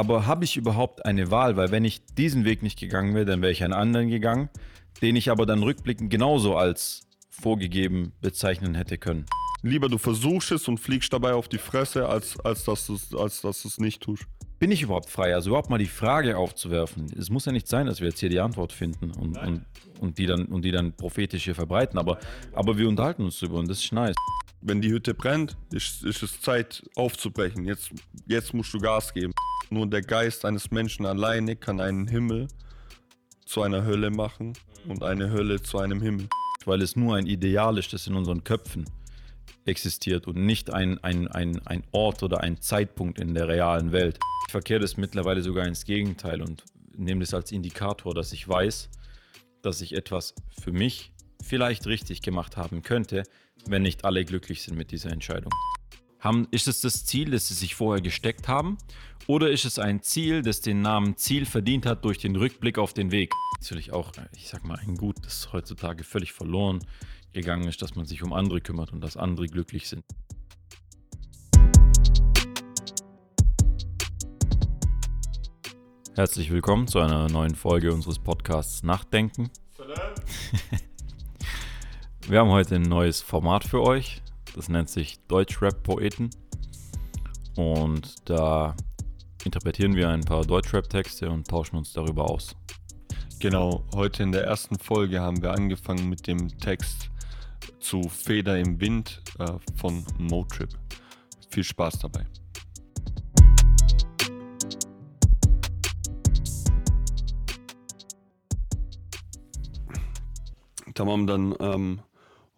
Aber habe ich überhaupt eine Wahl? Weil wenn ich diesen Weg nicht gegangen wäre, dann wäre ich einen anderen gegangen, den ich aber dann rückblickend genauso als vorgegeben bezeichnen hätte können. Lieber du versuchst es und fliegst dabei auf die Fresse, als, als dass du es als, dass du's nicht tust. Bin ich überhaupt frei? Also überhaupt mal die Frage aufzuwerfen. Es muss ja nicht sein, dass wir jetzt hier die Antwort finden und, und, und, die, dann, und die dann prophetisch hier verbreiten, aber, aber wir unterhalten uns drüber und das ist nice. Wenn die Hütte brennt, ist, ist es Zeit aufzubrechen. Jetzt, jetzt musst du Gas geben. Nur der Geist eines Menschen alleine kann einen Himmel zu einer Hölle machen und eine Hölle zu einem Himmel. weil es nur ein Ideal ist, das in unseren Köpfen existiert und nicht ein, ein, ein, ein Ort oder ein Zeitpunkt in der realen Welt. Ich verkehre das mittlerweile sogar ins Gegenteil und nehme das als Indikator, dass ich weiß, dass ich etwas für mich vielleicht richtig gemacht haben könnte, wenn nicht alle glücklich sind mit dieser Entscheidung. Haben, ist es das Ziel, das sie sich vorher gesteckt haben? Oder ist es ein Ziel, das den Namen Ziel verdient hat durch den Rückblick auf den Weg? Natürlich auch, ich sag mal, ein Gut, das heutzutage völlig verloren gegangen ist, dass man sich um andere kümmert und dass andere glücklich sind. Herzlich willkommen zu einer neuen Folge unseres Podcasts Nachdenken. Wir haben heute ein neues Format für euch. Das nennt sich Deutschrap-Poeten. Und da interpretieren wir ein paar Deutschrap-Texte und tauschen uns darüber aus. Genau, heute in der ersten Folge haben wir angefangen mit dem Text zu Feder im Wind äh, von Motrip. Viel Spaß dabei. Tamam, dann ähm,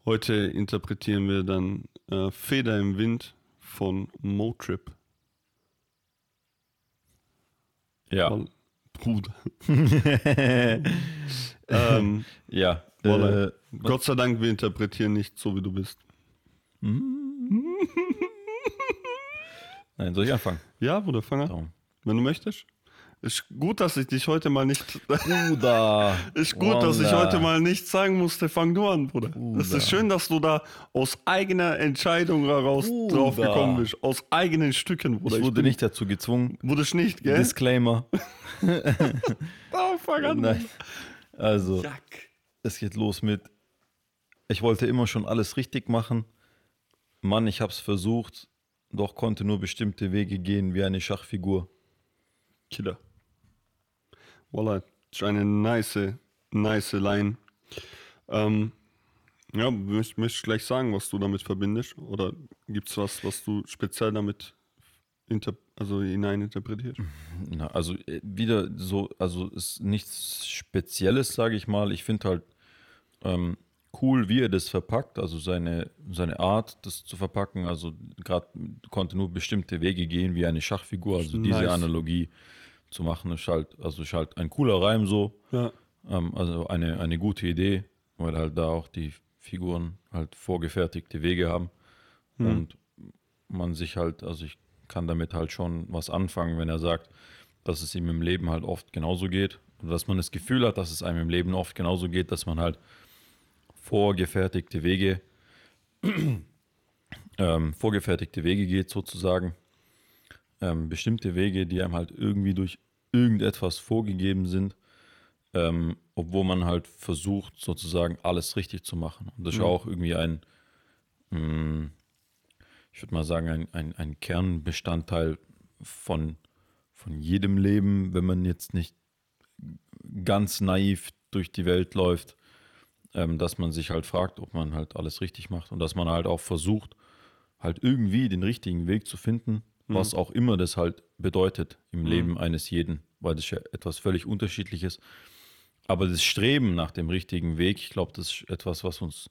heute interpretieren wir dann äh, Feder im Wind von Motrip. Ja. Weil- Bruder. ähm, Ja. Äh, Gott sei Dank, wir interpretieren nicht so, wie du bist. nein, soll ich anfangen? Ja, Bruder, fang an. Wenn du möchtest. Ist gut, dass ich dich heute mal nicht. Bruder. Ist gut, dass ich heute mal nicht sagen musste, fang du an, Bruder. Es ist schön, dass du da aus eigener Entscheidung heraus Bruder. drauf gekommen bist. Aus eigenen Stücken, Bruder. Ich wurde bin- nicht dazu gezwungen. Wurdest nicht, gell? Disclaimer. Oh, fang an. Nein. Also, Jack. es geht los mit. Ich wollte immer schon alles richtig machen. Mann, ich hab's versucht, doch konnte nur bestimmte Wege gehen wie eine Schachfigur. Killer. Voila, ist eine nice, nice Line. Ähm, ja, möchte möcht ich gleich sagen, was du damit verbindest? Oder gibt es was, was du speziell damit inter also hineininterpretierst? Na, also äh, wieder so, also ist nichts Spezielles, sage ich mal. Ich finde halt ähm, cool, wie er das verpackt, also seine, seine Art, das zu verpacken. Also gerade konnte nur bestimmte Wege gehen, wie eine Schachfigur. Also diese Nice. Analogie zu machen, ist halt, also ist halt ein cooler Reim so. Ja. Ähm, also eine, eine gute Idee, weil halt da auch die Figuren halt vorgefertigte Wege haben. Und man sich halt, also ich kann damit halt schon was anfangen, wenn er sagt, dass es ihm im Leben halt oft genauso geht. Und dass man das Gefühl hat, dass es einem im Leben oft genauso geht, dass man halt vorgefertigte Wege, ähm, vorgefertigte Wege geht sozusagen. Ähm, bestimmte Wege, die einem halt irgendwie durch irgendetwas vorgegeben sind, ähm, obwohl man halt versucht, sozusagen alles richtig zu machen. Und das ist ja auch irgendwie ein, mh, ich würde mal sagen, ein, ein, ein Kernbestandteil von, von jedem Leben, wenn man jetzt nicht ganz naiv durch die Welt läuft, ähm, dass man sich halt fragt, ob man halt alles richtig macht und dass man halt auch versucht, halt irgendwie den richtigen Weg zu finden, was auch immer das halt bedeutet im Leben eines jeden, weil das ja etwas völlig unterschiedliches. Aber das Streben nach dem richtigen Weg, ich glaube, das ist etwas, was uns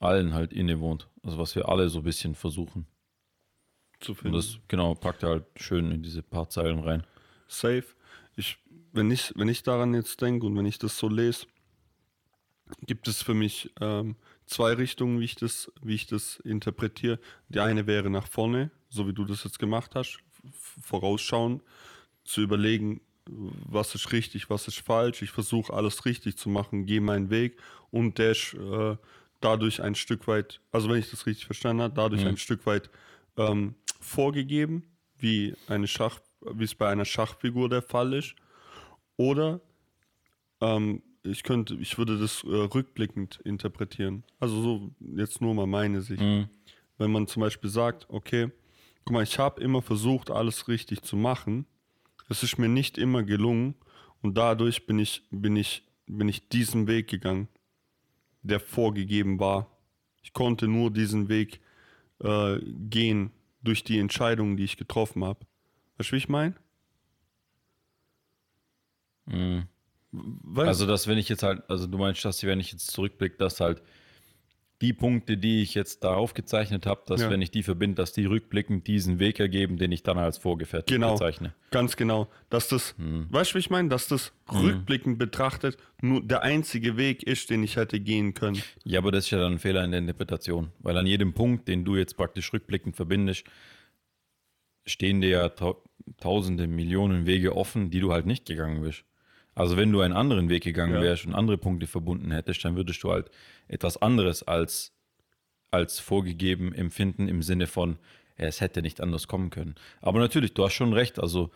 allen halt innewohnt. Also was wir alle so ein bisschen versuchen. Zu Und finden. das, genau, packt er halt schön in diese paar Zeilen rein. Safe. Ich, wenn, ich, wenn ich daran jetzt denke und wenn ich das so lese, gibt es für mich ähm, zwei Richtungen, wie ich, das, wie ich das interpretiere. Die eine wäre nach vorne, so wie du das jetzt gemacht hast, vorausschauen, zu überlegen, was ist richtig, was ist falsch. Ich versuche alles richtig zu machen, gehe meinen Weg und ist äh, dadurch ein Stück weit, also wenn ich das richtig verstanden habe, dadurch ein Stück weit ähm, vorgegeben, wie eine Schach, wie es bei einer Schachfigur der Fall ist. Oder ähm, ich könnte, ich würde das äh, rückblickend interpretieren. Also so jetzt nur mal meine Sicht. Mhm. Wenn man zum Beispiel sagt, okay, guck mal, ich habe immer versucht, alles richtig zu machen. Es ist mir nicht immer gelungen und dadurch bin ich, bin ich, bin ich diesen Weg gegangen, der vorgegeben war. Ich konnte nur diesen Weg äh, gehen durch die Entscheidungen, die ich getroffen habe. Weißt du, wie ich meine? Mhm. Also, dass wenn ich jetzt halt, also du meinst, dass wenn ich jetzt zurückblicke, dass halt die Punkte, die ich jetzt da aufgezeichnet habe, dass Ja. wenn ich die verbinde, dass die rückblickend diesen Weg ergeben, den ich dann als vorgefertigt Genau. bezeichne. Ganz genau. Dass das, weißt du, wie ich meine? Dass das rückblickend betrachtet nur der einzige Weg ist, den ich hätte gehen können. Ja, aber das ist ja dann ein Fehler in der Interpretation, weil an jedem Punkt, den du jetzt praktisch rückblickend verbindest, stehen dir ja tau tausende, Millionen Wege offen, die du halt nicht gegangen bist. Also wenn du einen anderen Weg gegangen Ja. wärst und andere Punkte verbunden hättest, dann würdest du halt etwas anderes als, als vorgegeben empfinden im Sinne von, ja, es hätte nicht anders kommen können. Aber natürlich, du hast schon recht, also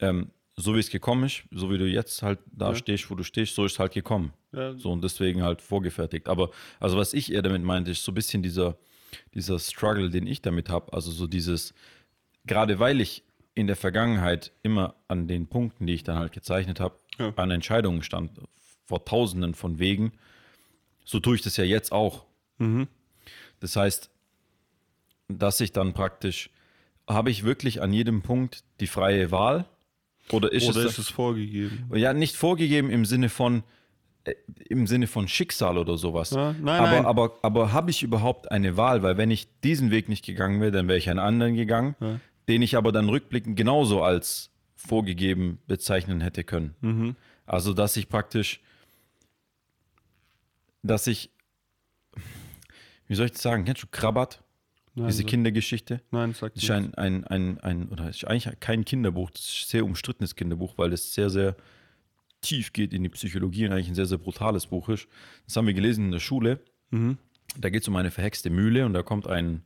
ähm, so wie es gekommen ist, so wie du jetzt halt da Ja. stehst, wo du stehst, so ist es halt gekommen. Ja. So und deswegen halt vorgefertigt. Aber also was ich eher damit meinte, ist so ein bisschen dieser, dieser Struggle, den ich damit habe. Also so dieses, gerade weil ich in der Vergangenheit immer an den Punkten, die ich dann halt gezeichnet habe, Ja. an Entscheidungen stand, vor tausenden von Wegen, so tue ich das ja jetzt auch. Mhm. Das heißt, dass ich dann praktisch, habe ich wirklich an jedem Punkt die freie Wahl? Oder ist Oder es ist es vorgegeben? ja, nicht vorgegeben im Sinne von äh, im Sinne von Schicksal oder sowas. Ja, nein, aber, nein. aber, aber habe ich überhaupt eine Wahl? Weil wenn ich diesen Weg nicht gegangen wäre, dann wäre ich einen anderen gegangen, Ja. den ich aber dann rückblickend genauso als vorgegeben bezeichnen hätte können. Mhm. Also, dass ich praktisch, dass ich, wie soll ich das sagen, kennst du Krabat? Nein, Diese so- Kindergeschichte? Nein, sagt Das ist ein, ein, ein, ein, oder ist eigentlich kein Kinderbuch, das ist ein sehr umstrittenes Kinderbuch, weil es sehr, sehr tief geht in die Psychologie und eigentlich ein sehr, sehr brutales Buch ist. Das haben wir gelesen in der Schule. Mhm. Da geht es um eine verhexte Mühle und da kommt ein,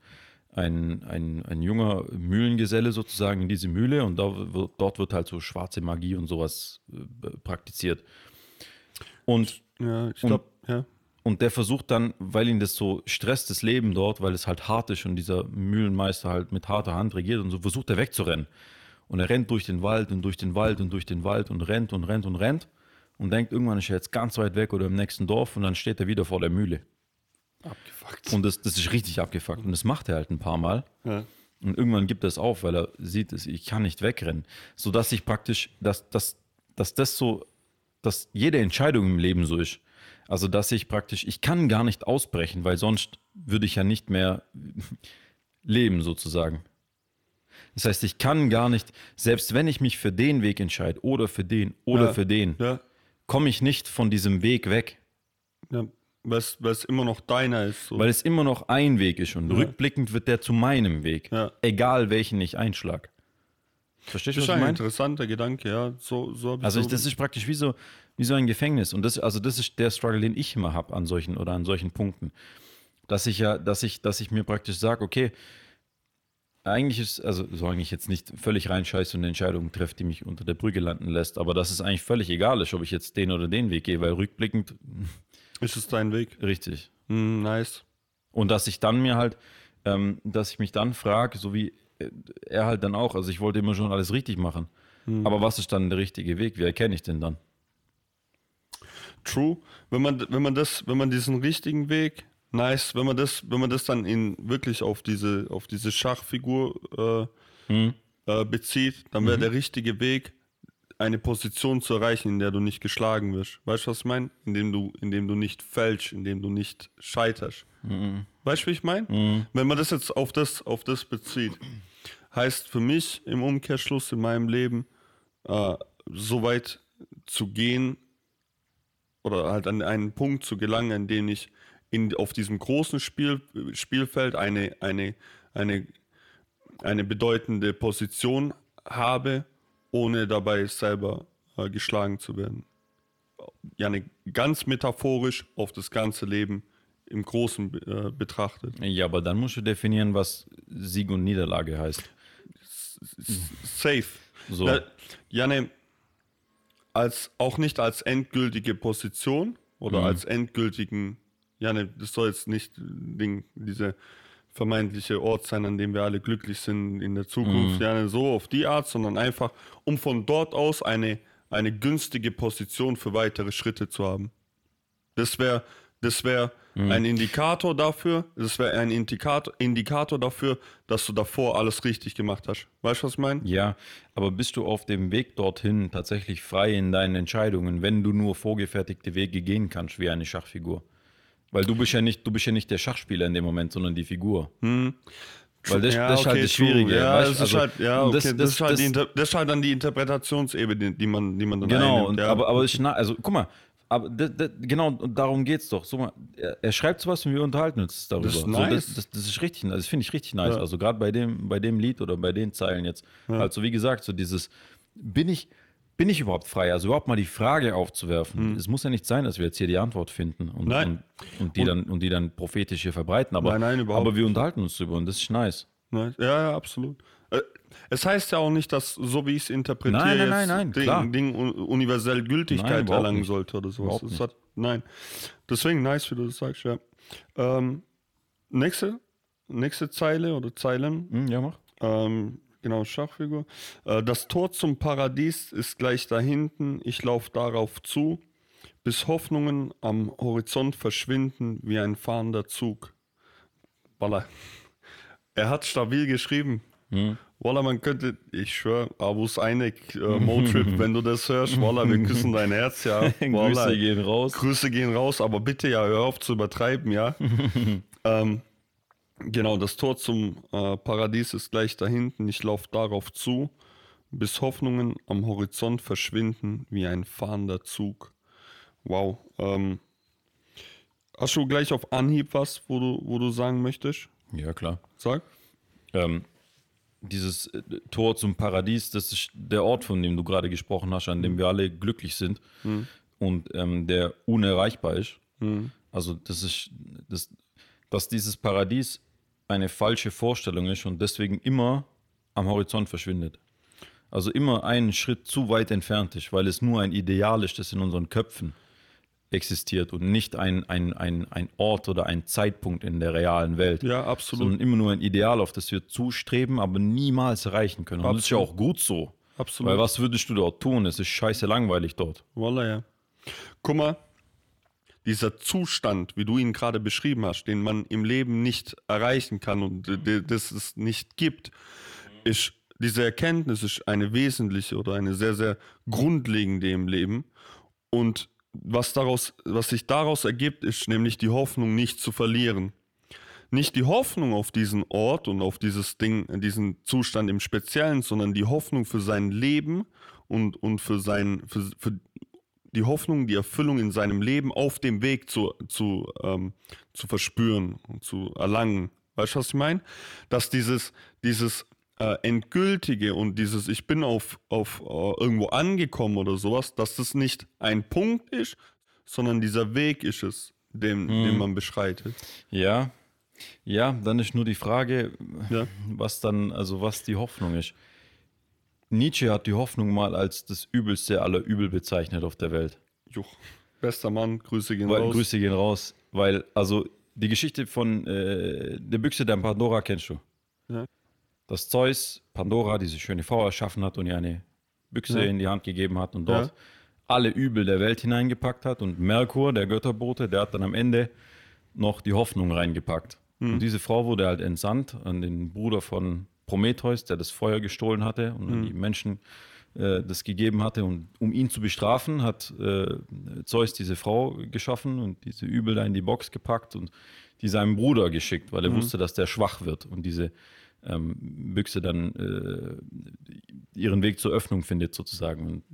ein, ein, ein junger Mühlengeselle sozusagen in diese Mühle und da wird, dort wird halt so schwarze Magie und sowas äh, praktiziert. Und Ja, ich glaube, ja. Und der versucht dann, weil ihn das so stresst, das Leben dort, weil es halt hart ist und dieser Mühlenmeister halt mit harter Hand regiert und so, versucht er wegzurennen. Und er rennt durch den Wald und durch den Wald und durch den Wald und rennt und rennt und rennt und denkt, irgendwann ist er jetzt ganz weit weg oder im nächsten Dorf und dann steht er wieder vor der Mühle. Abgefuckt. Und das, das ist richtig abgefuckt und das macht er halt ein paar Mal. Ja. Und irgendwann gibt er es auf, weil er sieht, ich kann nicht wegrennen. Sodass ich praktisch, dass, dass, dass das so, dass jede Entscheidung im Leben so ist. Also dass ich praktisch, ich kann gar nicht ausbrechen, weil sonst würde ich ja nicht mehr leben sozusagen. Das heißt, ich kann gar nicht, selbst wenn ich mich für den Weg entscheide oder für den oder Ja. für den, Ja, komme ich nicht von diesem Weg weg, ja. Weil es immer noch deiner ist. So. weil es immer noch ein Weg ist und rückblickend wird der zu meinem Weg, Ja. egal welchen ich einschlag. Verstehst du, das was ist ich ein meine? interessanter Gedanke, ja. So, so Also so, ich, das ist praktisch wie so, wie so ein Gefängnis. Und das, also das ist der Struggle, den ich immer habe an solchen oder an solchen Punkten. Dass ich ja, dass ich, dass ich mir praktisch sage, okay, eigentlich ist, also solange ich jetzt nicht völlig reinscheiße und eine Entscheidung treffe, die mich unter der Brücke landen lässt, aber dass es eigentlich völlig egal ist, ob ich jetzt den oder den Weg gehe, weil rückblickend ist es dein Weg? richtig. Hm, nice. Und dass ich dann mir halt, ähm, dass ich mich dann frage, so wie äh, er halt dann auch, also ich wollte immer schon alles richtig machen. Aber was ist dann der richtige Weg? Wie erkenne ich den dann? True. Wenn man, wenn man das, wenn man diesen richtigen Weg, nice, wenn man das, wenn man das dann in wirklich auf diese, auf diese Schachfigur äh, äh, bezieht, dann wäre der richtige Weg, eine Position zu erreichen, in der du nicht geschlagen wirst. Weißt du, was ich meine? Indem du, indem du nicht fälschst, indem du nicht scheiterst. Weißt du, wie ich meine? Wenn man das jetzt auf das, auf das bezieht, heißt für mich im Umkehrschluss in meinem Leben, äh, so weit zu gehen oder halt an einen Punkt zu gelangen, an dem ich in, auf diesem großen Spiel, Spielfeld eine, eine, eine, eine bedeutende Position habe, ohne dabei selber äh, geschlagen zu werden. Ja, ne, ganz metaphorisch auf das ganze Leben im Großen äh, betrachtet. Ja, aber dann musst du definieren, was Sieg und Niederlage heißt. Safe. So. Na, ja, ne, als, auch nicht als endgültige Position oder Mhm. als endgültigen, ja, ne, das soll jetzt nicht Ding, diese vermeintliche Ort sein, an dem wir alle glücklich sind in der Zukunft, Mhm. ja, ne, so auf die Art, sondern einfach, um von dort aus eine, eine günstige Position für weitere Schritte zu haben. Das wäre das wär Mhm. ein Indikator dafür, das wäre ein Indikator, Indikator dafür, dass du davor alles richtig gemacht hast. Weißt du, was ich meine? Ja, aber bist du auf dem Weg dorthin tatsächlich frei in deinen Entscheidungen, wenn du nur vorgefertigte Wege gehen kannst wie eine Schachfigur? Weil du bist ja nicht, du bist ja nicht der Schachspieler in dem Moment, sondern die Figur. Weil das, Ja, das ist halt okay, das true. Schwierige. Ja, weißt? das ist halt, ja, okay, das- das, das- ist halt das- die Inter das ist halt dann die Interpretationsebene, die man, die man dann Genau, einnimmt. ja. aber, aber ich, also guck mal, aber genau, und darum geht's doch. So er, er schreibt sowas und wir unterhalten uns darüber. Das ist so, nice. das, das, das ist richtig, also das finde ich richtig nice. Ja. Also gerade bei dem, bei dem Lied oder bei den Zeilen jetzt. Also wie gesagt, so dieses, bin ich, bin ich überhaupt frei? Also überhaupt mal die Frage aufzuwerfen. Es muss ja nicht sein, dass wir jetzt hier die Antwort finden und, Hm. Und, und, die, dann, und die dann prophetisch hier verbreiten. Aber, Nein, nein, überhaupt aber wir unterhalten uns drüber und das ist nice. Ne? Ja, ja, absolut. Äh, Es heißt ja auch nicht, dass, so wie ich es interpretiere, Nein, nein, nein, Ding, klar. Ding un- universell Gültigkeit erlangen nicht. sollte oder sowas. Das hat, nein. Deswegen nice, wie du das sagst, ja. Ähm, nächste, nächste Zeile oder Zeilen. Hm, ja, mach. Ähm, genau, Schachfigur. Äh, das Tor zum Paradies ist gleich da hinten. Ich laufe darauf zu, bis Hoffnungen am Horizont verschwinden wie ein fahrender Zug. Walla. Er hat stabil geschrieben. Walla, man könnte, ich schwöre, Abus Einek, äh, Motrip, wenn du das hörst, Walla, wir küssen dein Herz, ja. Walla. Grüße gehen raus. Grüße gehen raus, aber bitte ja, hör auf zu übertreiben, ja. ähm, genau, das Tor zum äh, Paradies ist gleich da hinten. Ich laufe darauf zu, bis Hoffnungen am Horizont verschwinden wie ein fahrender Zug. Wow. Ähm, hast du gleich auf Anhieb was, wo du, wo du sagen möchtest? Ja, klar. Sag. ähm, dieses äh, Tor zum Paradies, das ist der Ort, von dem du gerade gesprochen hast, an dem wir alle glücklich sind und ähm, der unerreichbar ist. Also das ist, das, dass dieses Paradies eine falsche Vorstellung ist und deswegen immer am Horizont verschwindet. Also immer einen Schritt zu weit entfernt ist, weil es nur ein Ideal ist, das in unseren Köpfen existiert und nicht ein, ein, ein, ein Ort oder ein Zeitpunkt in der realen Welt Ja, absolut. sondern immer nur ein Ideal, auf das wir zustreben, aber niemals erreichen können. Und das ist ja auch gut so. Absolut. Weil was würdest du dort tun? Es ist scheiße langweilig dort. Voila, ja. Guck mal, dieser Zustand, wie du ihn gerade beschrieben hast, den man im Leben nicht erreichen kann und das es nicht gibt, ist diese Erkenntnis ist eine wesentliche oder eine sehr, sehr grundlegende im Leben. Und was, daraus, was sich daraus ergibt, ist nämlich die Hoffnung, nicht zu verlieren. Nicht die Hoffnung auf diesen Ort und auf dieses Ding, diesen Zustand im Speziellen, sondern die Hoffnung für sein Leben und, und für, sein, für, für die Hoffnung, die Erfüllung in seinem Leben auf dem Weg zu, zu, ähm, zu verspüren und zu erlangen. Weißt du, was ich meine? Dass dieses, dieses äh, Endgültige und dieses Ich bin auf, auf äh, irgendwo angekommen oder sowas, dass das nicht ein Punkt ist, sondern dieser Weg ist es, den, den man beschreitet. Ja, ja, dann ist nur die Frage, Ja. was dann, also was die Hoffnung ist. Nietzsche hat die Hoffnung mal als das Übelste aller Übel bezeichnet auf der Welt. Juch. Bester Mann, Grüße gehen Weil, raus. Grüße gehen raus, weil, also die Geschichte von äh, der Büchse der Pandora kennst du. Ja. Dass Zeus Pandora, diese schöne Frau, erschaffen hat und ihr eine Büchse Ja. in die Hand gegeben hat und dort Ja. alle Übel der Welt hineingepackt hat. Und Merkur, der Götterbote, der hat dann am Ende noch die Hoffnung reingepackt. Mhm. Und diese Frau wurde halt entsandt an den Bruder von Prometheus, der das Feuer gestohlen hatte und an Mhm. die Menschen äh, das gegeben hatte. Und um ihn zu bestrafen, hat äh, Zeus diese Frau geschaffen und diese Übel da in die Box gepackt und die seinem Bruder geschickt, weil er Mhm. wusste, dass der schwach wird und diese ähm, Büchse dann äh, ihren Weg zur Öffnung findet, sozusagen. Und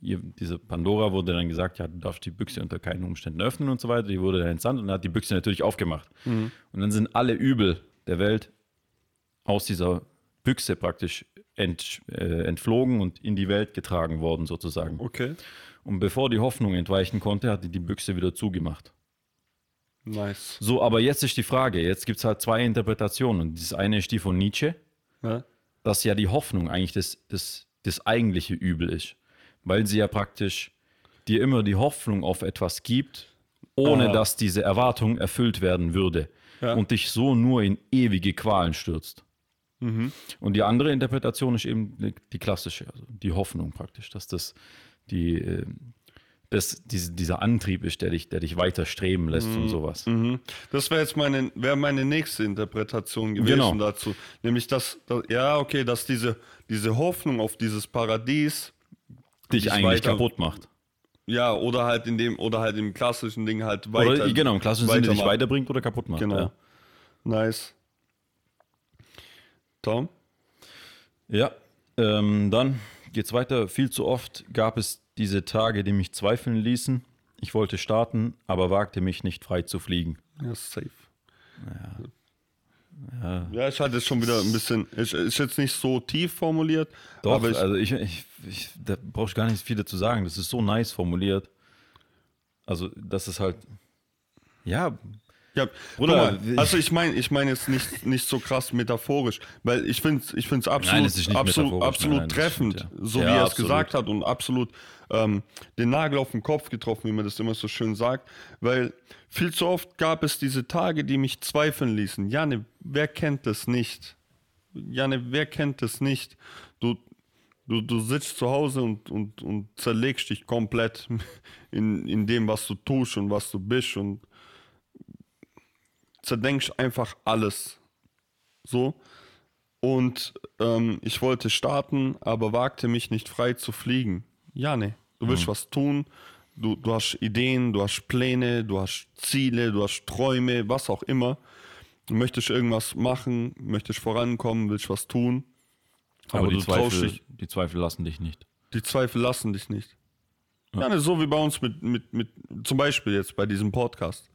ihr, diese Pandora wurde dann gesagt, ja, du darfst die Büchse unter keinen Umständen öffnen und so weiter. Die wurde dann entsandt und hat die Büchse natürlich aufgemacht. Und dann sind alle Übel der Welt aus dieser Büchse praktisch ent, äh, entflogen und in die Welt getragen worden, sozusagen. Okay. Und bevor die Hoffnung entweichen konnte, hat die die Büchse wieder zugemacht. Nice. So, aber jetzt ist die Frage, jetzt gibt es halt zwei Interpretationen. Das eine ist die von Nietzsche, Ja. dass ja die Hoffnung eigentlich das, das das eigentliche Übel ist. Weil sie ja praktisch dir immer die Hoffnung auf etwas gibt, ohne Aha. dass diese Erwartung erfüllt werden würde. Ja. Und dich so nur in ewige Qualen stürzt. Mhm. Und die andere Interpretation ist eben die, klassische, also die Hoffnung praktisch, dass das die, äh, das, diese, dieser Antrieb ist, der dich, der dich weiter streben lässt und sowas. Mhm. Das wäre jetzt meine, wäre meine nächste Interpretation gewesen Genau. dazu. Nämlich, dass, dass, ja, okay, dass diese, diese Hoffnung auf dieses Paradies, Dich eigentlich weiter- kaputt macht. ja, oder halt in dem, oder halt im klassischen Ding halt weiter. Oder genau, im klassischen Sinne dich weiterbringt oder kaputt macht. Genau. Ja. Nice. Tom? Ja, ähm, dann geht's weiter. Viel zu oft gab es diese Tage, die mich zweifeln ließen. Ich wollte starten, aber wagte mich nicht frei zu fliegen. Ja, safe. Ja, Ja, ich hatte es schon wieder ein bisschen, ist, ist jetzt nicht so tief formuliert, doch, aber ich, also ich, ich, ich da brauchst gar nicht viel dazu sagen. Das ist so nice formuliert. Also, das ist halt, ja, Ja, Bruder, mal, also ich meine, ich meine jetzt nicht, nicht so krass metaphorisch, weil ich finde es ich find's absolut, Nein, absolut, metaphorisch, absolut nein, treffend, stimmt, ja. so Ja, wie er es absolut. gesagt hat und absolut ähm, den Nagel auf den Kopf getroffen, wie man das immer so schön sagt, weil viel zu oft gab es diese Tage, die mich zweifeln ließen. Janne, wer kennt das nicht? Janne, wer kennt das nicht? Du, du, du sitzt zu Hause und, und, und zerlegst dich komplett in, in dem, was du tust und was du bist und zerdenkst einfach alles. So. Und ähm, ich wollte starten, aber wagte mich nicht frei zu fliegen. Ja, ne. Du willst was tun, du, du hast Ideen, du hast Pläne, du hast Ziele, du hast Träume, was auch immer. Du möchtest irgendwas machen, möchtest vorankommen, willst was tun. aber, Aber die, du traust Zweifel, dich- die Zweifel lassen dich nicht. Die Zweifel lassen dich nicht. Ja, ne, so wie bei uns mit, mit, mit, zum Beispiel jetzt bei diesem Podcast,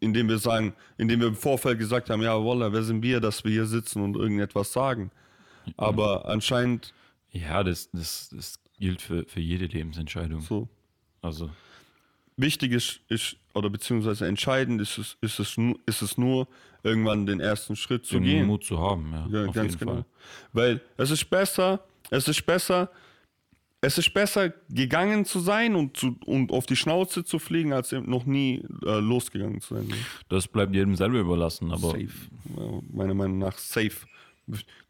indem wir sagen, indem wir im Vorfeld gesagt haben, ja, Walla, wer sind wir, dass wir hier sitzen und irgendetwas sagen. Aber anscheinend Ja, das, das, das gilt für, für jede Lebensentscheidung. so Also, wichtig ist, ist oder beziehungsweise entscheidend ist es, ist es, ist es nur, irgendwann den ersten Schritt zu den gehen. Mut zu haben, ja, Ja, auf ganz jeden genau. Fall. Weil es ist besser, es ist besser, es ist besser gegangen zu sein und, zu, und auf die Schnauze zu fliegen, als noch nie äh, losgegangen zu sein. Das bleibt jedem selber überlassen, aber safe. Ja, meiner Meinung nach safe.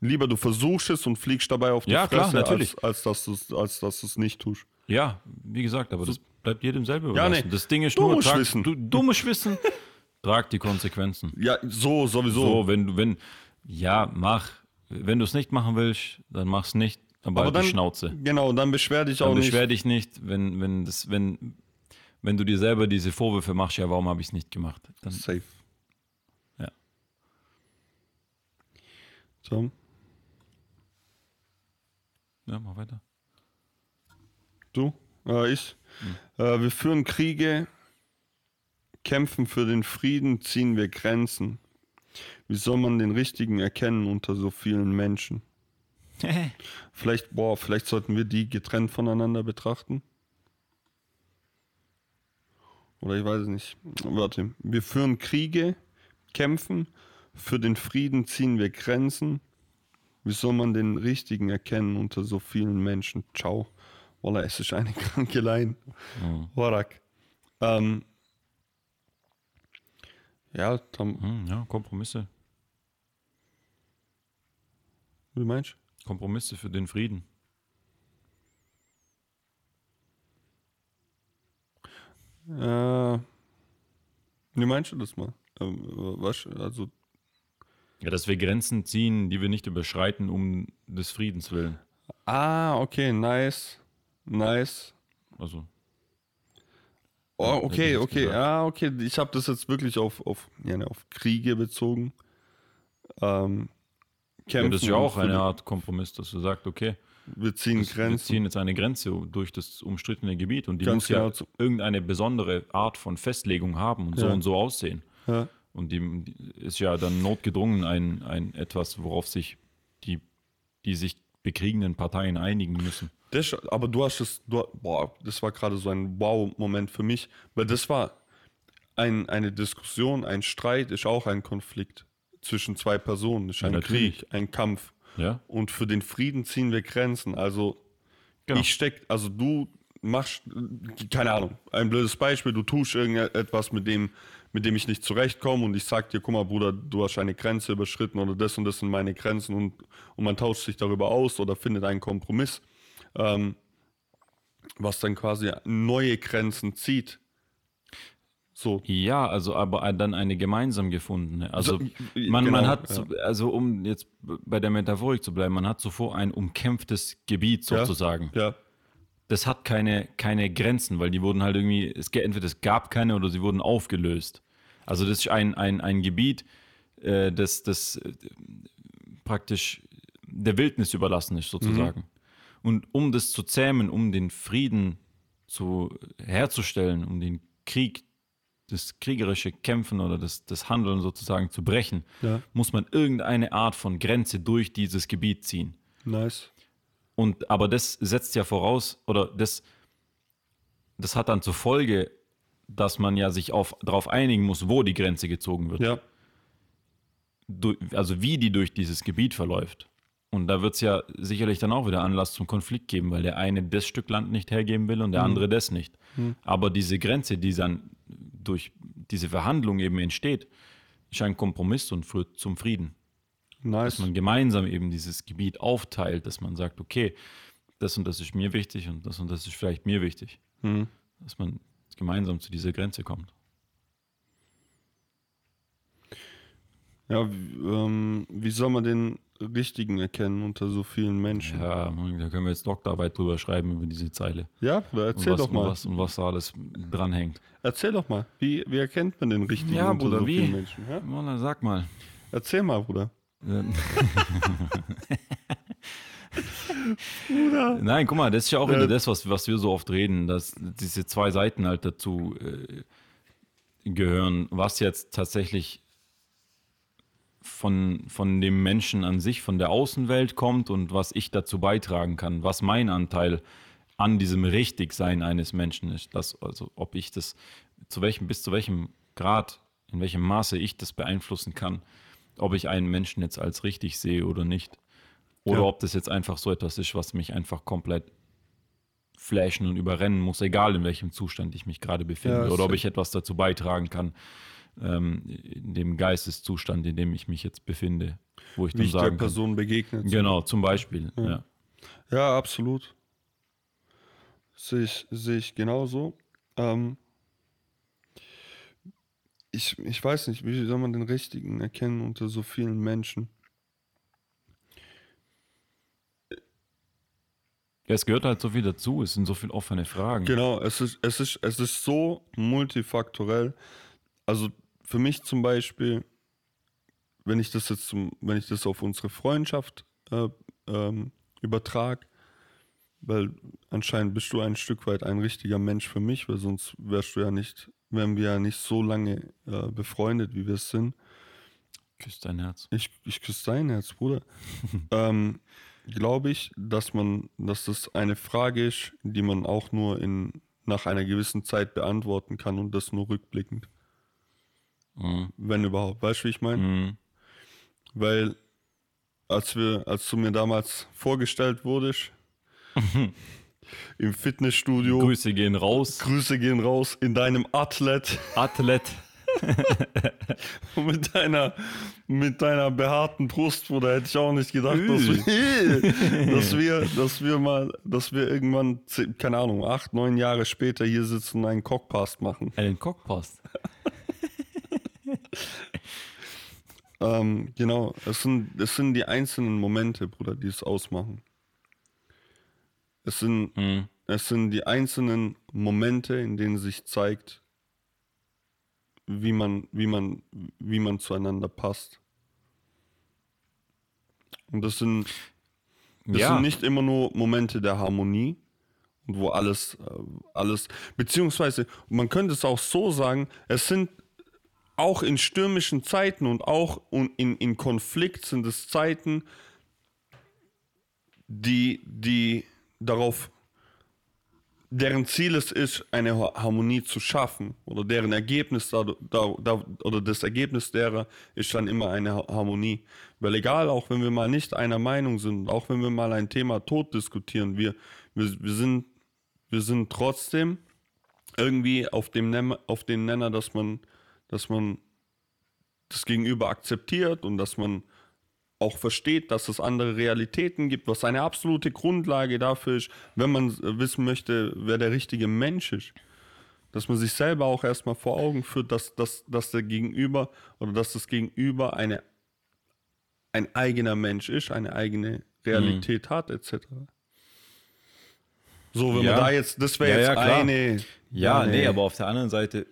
Lieber du versuchst es und fliegst dabei auf die Ja, klar, Fresse, natürlich. als, als dass du es als dass du's nicht tust. ja, wie gesagt, aber das bleibt jedem selber Ja, überlassen. nee. Das Ding ist Dummes nur, trag, Wissen. du, dummes Wissen, trag die Konsequenzen. Ja, so sowieso. So, wenn du, wenn, ja, mach. Wenn du es nicht machen willst, dann mach's nicht, aber, Aber halt dann, die Schnauze. genau, dann beschwer dich auch Dann nicht. beschwer dich nicht, wenn, wenn, das, wenn, wenn du dir selber diese Vorwürfe machst, ja, warum habe ich es nicht gemacht? Dann, Safe. Ja. So. ja, mach weiter. Du? Äh, ich? Äh, wir führen Kriege, kämpfen für den Frieden, ziehen wir Grenzen. Wie soll man den Richtigen erkennen unter so vielen Menschen? Vielleicht, boah, vielleicht sollten wir die getrennt voneinander betrachten. Oder ich weiß es nicht. Warte. Wir führen Kriege, kämpfen, für den Frieden ziehen wir Grenzen. Wie soll man den Richtigen erkennen unter so vielen Menschen? Ciao. Wallah, es ist eine kranke Line. Warak. Ähm, ja, Tom, Hm, ja, Kompromisse. wie meinst Kompromisse für den Frieden. Äh, wie meinst du das mal? Ähm, was, also, Ja, dass wir Grenzen ziehen, die wir nicht überschreiten, um des Friedens willen. ah, okay, nice. Nice. Also, Oh, okay, okay. Ja, okay. Ich habe das jetzt wirklich auf, auf, ja, ne, auf Kriege bezogen. Ähm, ja, das ist ja auch eine Art Kompromiss, dass du sagst, okay, Wir ziehen das, wir Grenzen. ziehen jetzt eine Grenze durch das umstrittene Gebiet und die Ganz muss ja genau. irgendeine besondere Art von Festlegung haben und so Ja. und so aussehen. Ja. Und die, die ist ja dann notgedrungen ein, ein etwas, worauf sich die, die sich bekriegenden Parteien einigen müssen. Das, aber du hast es, du, boah, das war gerade so ein Wow-Moment für mich, weil das war ein, eine Diskussion, ein Streit ist auch ein Konflikt zwischen zwei Personen, ist Ja, ein. Krieg, ein Kampf. Ja. Und für den Frieden ziehen wir Grenzen. Also Genau. ich steck, also du machst, keine Ahnung, ein blödes Beispiel, du tust irgendetwas, mit dem, mit dem ich nicht zurechtkomme und ich sag dir, guck mal, Bruder, du hast eine Grenze überschritten oder das und das sind meine Grenzen und, und man tauscht sich darüber aus oder findet einen Kompromiss, ähm, was dann quasi neue Grenzen zieht. So. Ja, also aber dann eine gemeinsam gefundene. Also So, man, man genau, hat, so- also um jetzt bei der Metaphorik zu bleiben, man hat zuvor ein umkämpftes Gebiet Ja. sozusagen. Ja, Das hat keine, keine Grenzen, weil die wurden halt irgendwie, es, entweder es gab keine oder sie wurden aufgelöst. Also das ist ein, ein, ein Gebiet, äh, das, das äh, praktisch der Wildnis überlassen ist sozusagen. Und um das zu zähmen, um den Frieden zu, herzustellen, um den Krieg, das kriegerische Kämpfen oder das, das Handeln sozusagen zu brechen, Ja. muss man irgendeine Art von Grenze durch dieses Gebiet ziehen. nice. Und aber das setzt ja voraus, oder das, das hat dann zur Folge, dass man ja sich auf, darauf einigen muss, wo die Grenze gezogen wird. Ja, Du, also wie die durch dieses Gebiet verläuft. Und da wird es ja sicherlich dann auch wieder Anlass zum Konflikt geben, weil der eine das Stück Land nicht hergeben will und der andere das nicht. Aber diese Grenze, die dann durch diese Verhandlung eben entsteht, ist ein Kompromiss und führt zum Frieden. nice. dass man gemeinsam eben dieses Gebiet aufteilt, dass man sagt, okay, das und das ist mir wichtig und das und das ist vielleicht mir wichtig. Mhm. Dass man gemeinsam zu dieser Grenze kommt. Ja, wie, ähm, wie soll man den Richtigen erkennen unter so vielen Menschen? Ja, Ja, Mann, da können wir jetzt Doktorarbeit drüber schreiben über diese Zeile. Bruder, Und erzähl was, doch und mal. was, und was da alles dranhängt. Erzähl doch mal. Wie, wie erkennt man den Richtigen Ja, unter Bruder, so wie? vielen Menschen? Ja? Mola, sag mal. Erzähl mal, Bruder. Ähm. Nein, guck mal, das ist ja auch wieder das, was, was wir so oft reden, dass diese zwei Seiten halt dazu äh, gehören, was jetzt tatsächlich von, von dem Menschen an sich, von der Außenwelt kommt und was ich dazu beitragen kann, was mein Anteil an diesem Richtigsein eines Menschen ist. Das, also ob ich das, zu welchem, bis zu welchem Grad, in welchem Maße ich das beeinflussen kann, ob ich einen Menschen jetzt als richtig sehe oder nicht. Oder Ja. ob das jetzt einfach so etwas ist, was mich einfach komplett flashen und überrennen muss, egal in welchem Zustand ich mich gerade befinde. Ja, oder ob ich etwas dazu beitragen kann, ähm, in dem Geisteszustand, in dem ich mich jetzt befinde, wo ich Wie dann ich der sagen kann. Person begegnet. Genau, zum Beispiel. Ja. Ja, absolut. Sehe ich, sehe ich genauso. Ähm, ich, ich weiß nicht, wie soll man den Richtigen erkennen unter so vielen Menschen? Ja, es gehört halt so viel dazu, es sind so viele offene Fragen. Genau, es ist, es ist, es ist so multifaktorell. Also für mich zum Beispiel, wenn ich das jetzt zum, wenn ich das auf unsere Freundschaft äh, ähm, übertrage, weil anscheinend bist du ein Stück weit ein richtiger Mensch für mich, weil sonst wärst du ja nicht, wären wir ja nicht so lange äh, befreundet, wie wir es sind. Küsst dein Herz. Ich, ich küsse dein Herz, Bruder. ähm, Glaube ich, dass man, dass das eine Frage ist, die man auch nur in, nach einer gewissen Zeit beantworten kann und das nur rückblickend. Mhm. Wenn überhaupt. Weißt du, wie ich meine? Mhm. Weil als wir, als du mir damals vorgestellt wurdest, im Fitnessstudio, Grüße gehen raus. Grüße gehen raus, in deinem Athlet Athlet. mit deiner, mit deiner behaarten Brust, Bruder, hätte ich auch nicht gedacht, dass wir, dass wir, dass wir mal, dass wir irgendwann, keine Ahnung, acht, neun Jahre später hier sitzen und einen Cockpast machen. Einen Cockpost. Ähm, genau, es sind, es sind die einzelnen Momente, Bruder, die es ausmachen. Es sind, Mhm. es sind die einzelnen Momente, in denen sich zeigt, wie man, wie man, wie man zueinander passt. Und das sind, das Ja. sind nicht immer nur Momente der Harmonie und wo alles, äh, alles, beziehungsweise man könnte es auch so sagen, es sind auch in stürmischen Zeiten und auch in, in Konflikt sind es Zeiten, die, die darauf, deren Ziel es ist, eine Har- Harmonie zu schaffen oder deren Ergebnis da, da, da, oder das Ergebnis derer ist dann immer eine Ha- Harmonie. Weil egal, auch wenn wir mal nicht einer Meinung sind, auch wenn wir mal ein Thema tot diskutieren, wir, wir, wir, sind, wir sind trotzdem irgendwie auf dem, auf dem Nenner, dass man, dass man das Gegenüber akzeptiert und dass man auch versteht, dass es andere Realitäten gibt, was eine absolute Grundlage dafür ist, wenn man wissen möchte, wer der richtige Mensch ist. Dass man sich selber auch erstmal vor Augen führt, dass, dass, dass der Gegenüber oder dass das Gegenüber eine, ein eigener Mensch ist, eine eigene Realität hat, etc. So, wenn Ja. man da jetzt, das wäre Ja, jetzt ja, eine. Ja, nee, aber auf der anderen Seite,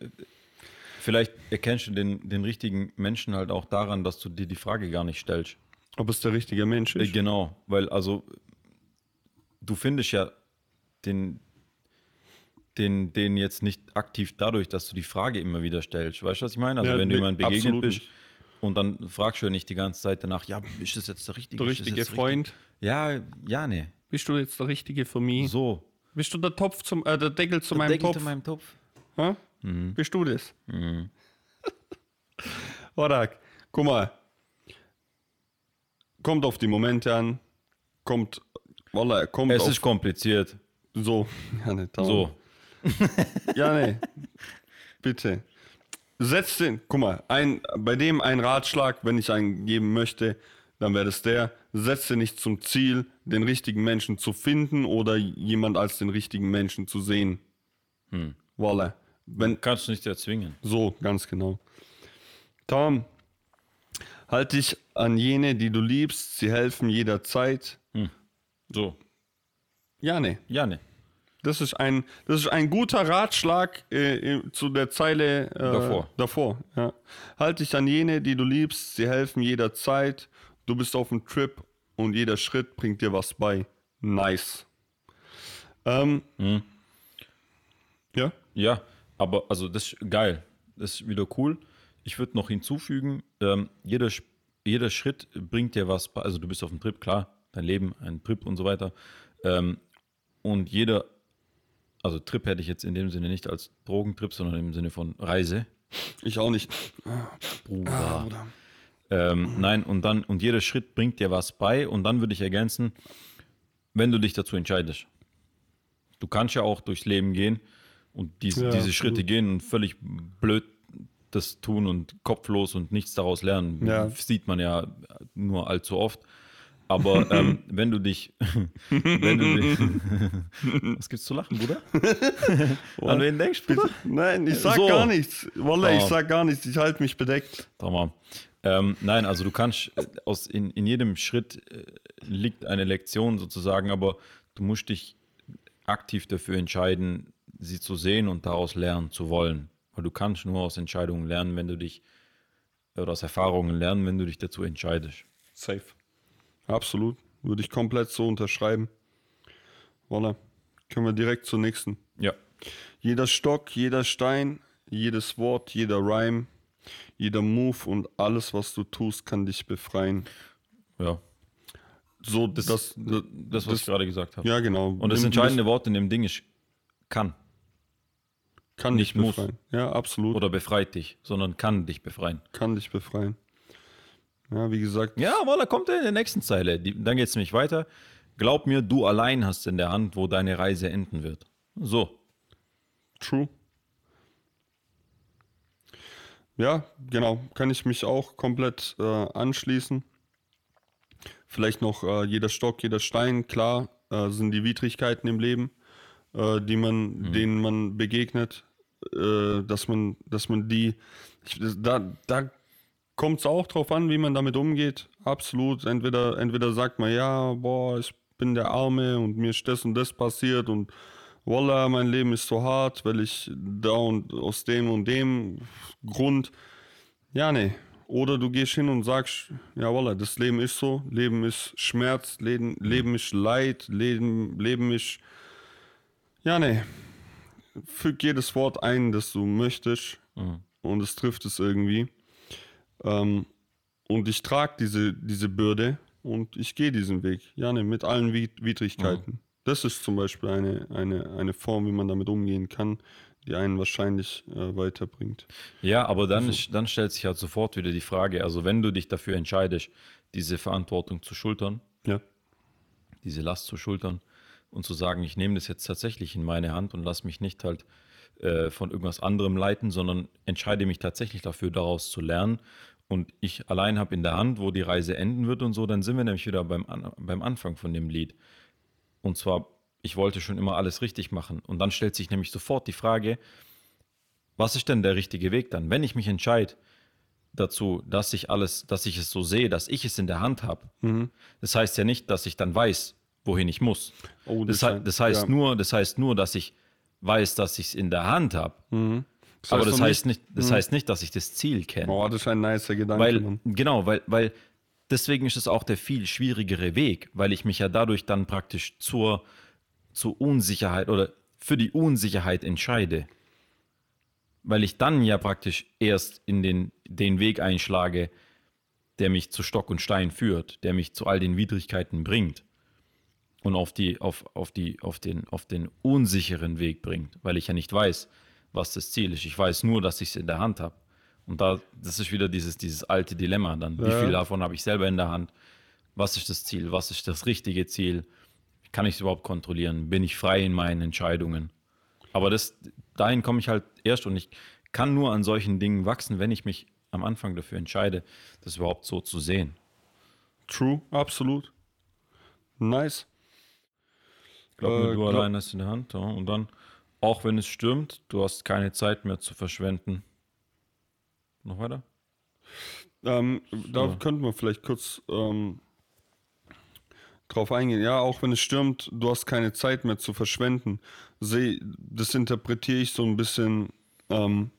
vielleicht erkennst du den, den richtigen Menschen halt auch daran, dass du dir die Frage gar nicht stellst. Ob es der richtige Mensch Äh, ist? Genau, weil also du findest ja den, den, den jetzt nicht aktiv dadurch, dass du die Frage immer wieder stellst. Weißt du, was ich meine? Also Ja, wenn du nee, jemand begegnet bist nicht. und dann fragst du ja nicht die ganze Zeit danach, ja, ist das jetzt der richtige? Der richtige Freund? Richtig? Ja, ja, nee. Bist du jetzt der richtige für mich? So. Bist du der Topf zum, äh, der Deckel zu meinem Deckel Topf? zu meinem Topf. Hä? Mhm. Bist du das? Oder, guck mal. Kommt auf die Momente an. Kommt, voila, kommt Es auf, ist kompliziert. so. Ja, da. So. Ja, nee. Bitte. Setz den, guck mal, ein, bei dem ein Ratschlag, wenn ich einen geben möchte, dann wäre das der, setze nicht zum Ziel, den richtigen Menschen zu finden oder jemand als den richtigen Menschen zu sehen. Hm. Voila. Wenn, Kannst du nicht erzwingen. so, ganz genau. Tom, halt dich an jene, die du liebst, sie helfen jederzeit. So. Ja, nee. Ja, nee. Das ist ein, das ist ein guter Ratschlag äh, äh, zu der Zeile äh, Davor. davor ja. Halt dich an jene, die du liebst, sie helfen jederzeit. Du bist auf dem Trip und jeder Schritt bringt dir was bei. Nice. Ähm, Mhm. Ja? Ja, aber also das ist geil. Das ist wieder cool. Ich würde noch hinzufügen, ähm, jeder, jeder Schritt bringt dir was bei. Also du bist auf dem Trip, klar, dein Leben, ein Trip und so weiter. Ähm, und jeder, also Trip hätte ich jetzt in dem Sinne nicht als Drogentrip, sondern im Sinne von Reise. Ich auch nicht. Bruder. Ähm, nein, und dann, und jeder Schritt bringt dir was bei. Und dann würde ich ergänzen, wenn du dich dazu entscheidest. Du kannst ja auch durchs Leben gehen und diese, Ja, diese. Schritte gehen und völlig blöd das tun und kopflos und nichts daraus lernen. Ja. Sieht man ja nur allzu oft. Aber ähm, wenn du dich, wenn du dich, was gibt's zu lachen, Bruder? An wen denkst du? Nein, ich sag So. gar nichts. Wallah, ich sag gar nichts. Ich halte mich bedeckt. Tamam. Ähm, nein, also du kannst äh, aus in, in jedem Schritt äh, liegt eine Lektion sozusagen, aber du musst dich aktiv dafür entscheiden, sie zu sehen und daraus lernen zu wollen. Weil du kannst nur aus Entscheidungen lernen, wenn du dich oder aus Erfahrungen lernen, wenn du dich dazu entscheidest. Safe. Absolut. Würde ich komplett so unterschreiben. Voilà. Können wir direkt zur nächsten. Ja. Jeder Stock, jeder Stein, jedes Wort, jeder Rhyme, jeder Move und alles, was du tust, kann dich befreien. Ja. So, Das, das, das, das, was ich gerade gesagt habe. ja, genau. Und das entscheidende Wort in dem Ding ist kann kann nicht dich muss. befreien. Ja, absolut. oder befreit dich, sondern kann dich befreien. kann dich befreien. Ja, wie gesagt, Ja, voilà, kommt er in der nächsten Zeile. Die, dann geht es nämlich weiter. Glaub mir, du allein hast in der Hand, wo deine Reise enden wird. So. True. Ja, genau. Kann ich mich auch komplett äh, anschließen. Vielleicht noch äh, jeder Stock, jeder Stein, klar, äh, sind die Widrigkeiten im Leben, äh, die man, denen man begegnet, äh, dass man, dass man die, ich, da, da kommt es auch drauf an, wie man damit umgeht. Absolut. Entweder, entweder sagt man, ja, boah, ich bin der Arme und mir ist das und das passiert und Wallah, mein Leben ist so hart, weil ich da und aus dem und dem Grund. Ja, nee. Oder du gehst hin und sagst, ja, Wallah, das Leben ist so, Leben ist Schmerz, Leben, Leben ist Leid, Leben, Leben ist. Ja, nee. Füg jedes Wort ein, das du möchtest und es trifft es irgendwie. Ähm, und ich trage diese, diese Bürde und ich gehe diesen Weg. Ja, nee, mit allen Wid Widrigkeiten. Das ist zum Beispiel eine, eine, eine Form, wie man damit umgehen kann, die einen wahrscheinlich äh, weiterbringt. Ja, aber dann, ist, dann stellt sich halt sofort wieder die Frage, also wenn du dich dafür entscheidest, diese Verantwortung zu schultern, Ja. diese Last zu schultern und zu sagen, ich nehme das jetzt tatsächlich in meine Hand und lasse mich nicht halt äh, von irgendwas anderem leiten, sondern entscheide mich tatsächlich dafür, daraus zu lernen. Und ich allein habe in der Hand, wo die Reise enden wird und so, dann sind wir nämlich wieder beim, beim Anfang von dem Lied. Und zwar, ich wollte schon immer alles richtig machen. Und dann stellt sich nämlich sofort die Frage, was ist denn der richtige Weg dann? Wenn ich mich entscheide dazu, dass ich alles, dass ich es so sehe, dass ich es in der Hand habe, das heißt ja nicht, dass ich dann weiß, wohin ich muss. Oh, das, das heißt- das heißt ja. nur, das heißt nur, dass ich weiß, dass ich es in der Hand habe. Das Aber heißt das doch heißt nicht, das heißt nicht, dass ich das Ziel kenne. Oh, das ist ein nicer Gedanke, Weil, Mann. genau, weil, weil deswegen ist es auch der viel schwierigere Weg, weil ich mich ja dadurch dann praktisch zur, zur Unsicherheit oder für die Unsicherheit entscheide. Weil ich dann ja praktisch erst in den, den Weg einschlage, der mich zu Stock und Stein führt, der mich zu all den Widrigkeiten bringt und auf, die, auf, auf, die, auf, den, auf den unsicheren Weg bringt, weil ich ja nicht weiß, was das Ziel ist. Ich weiß nur, dass ich es in der Hand habe. Und da, das ist wieder dieses, dieses alte Dilemma dann. Wie Ja. viel davon habe ich selber in der Hand? Was ist das Ziel? Was ist das richtige Ziel? Kann ich es überhaupt kontrollieren? Bin ich frei in meinen Entscheidungen? Aber das, dahin komme ich halt erst und ich kann nur an solchen Dingen wachsen, wenn ich mich am Anfang dafür entscheide, das überhaupt so zu sehen. True, absolut. Nice. Ich glaube, Äh, du glaub- allein hast in der Hand. Ja. Und dann, auch wenn es stürmt, du hast keine Zeit mehr zu verschwenden. Noch weiter? Ähm, da Ja. könnten wir vielleicht kurz ähm, drauf eingehen. Ja, auch wenn es stürmt, du hast keine Zeit mehr zu verschwenden. Seh, das interpretiere ich so ein bisschen. Ähm,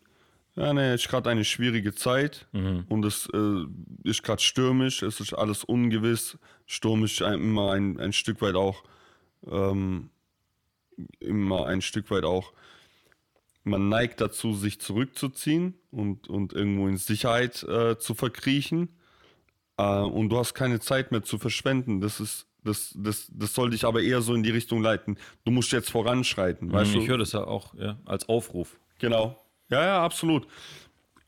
ja, ne, es ist gerade eine schwierige Zeit und es äh, ist gerade stürmisch, es ist alles ungewiss. Ein- immer ein, ein Stück weit auch, ähm, immer ein Stück weit auch man neigt dazu, sich zurückzuziehen und, und irgendwo in Sicherheit äh, zu verkriechen. Äh, und du hast keine Zeit mehr zu verschwenden. Das ist, das, das, das soll dich aber eher so in die Richtung leiten. Du musst jetzt voranschreiten, weißt ich du? höre das ja auch ja, als Aufruf. Genau. Ja, ja, absolut.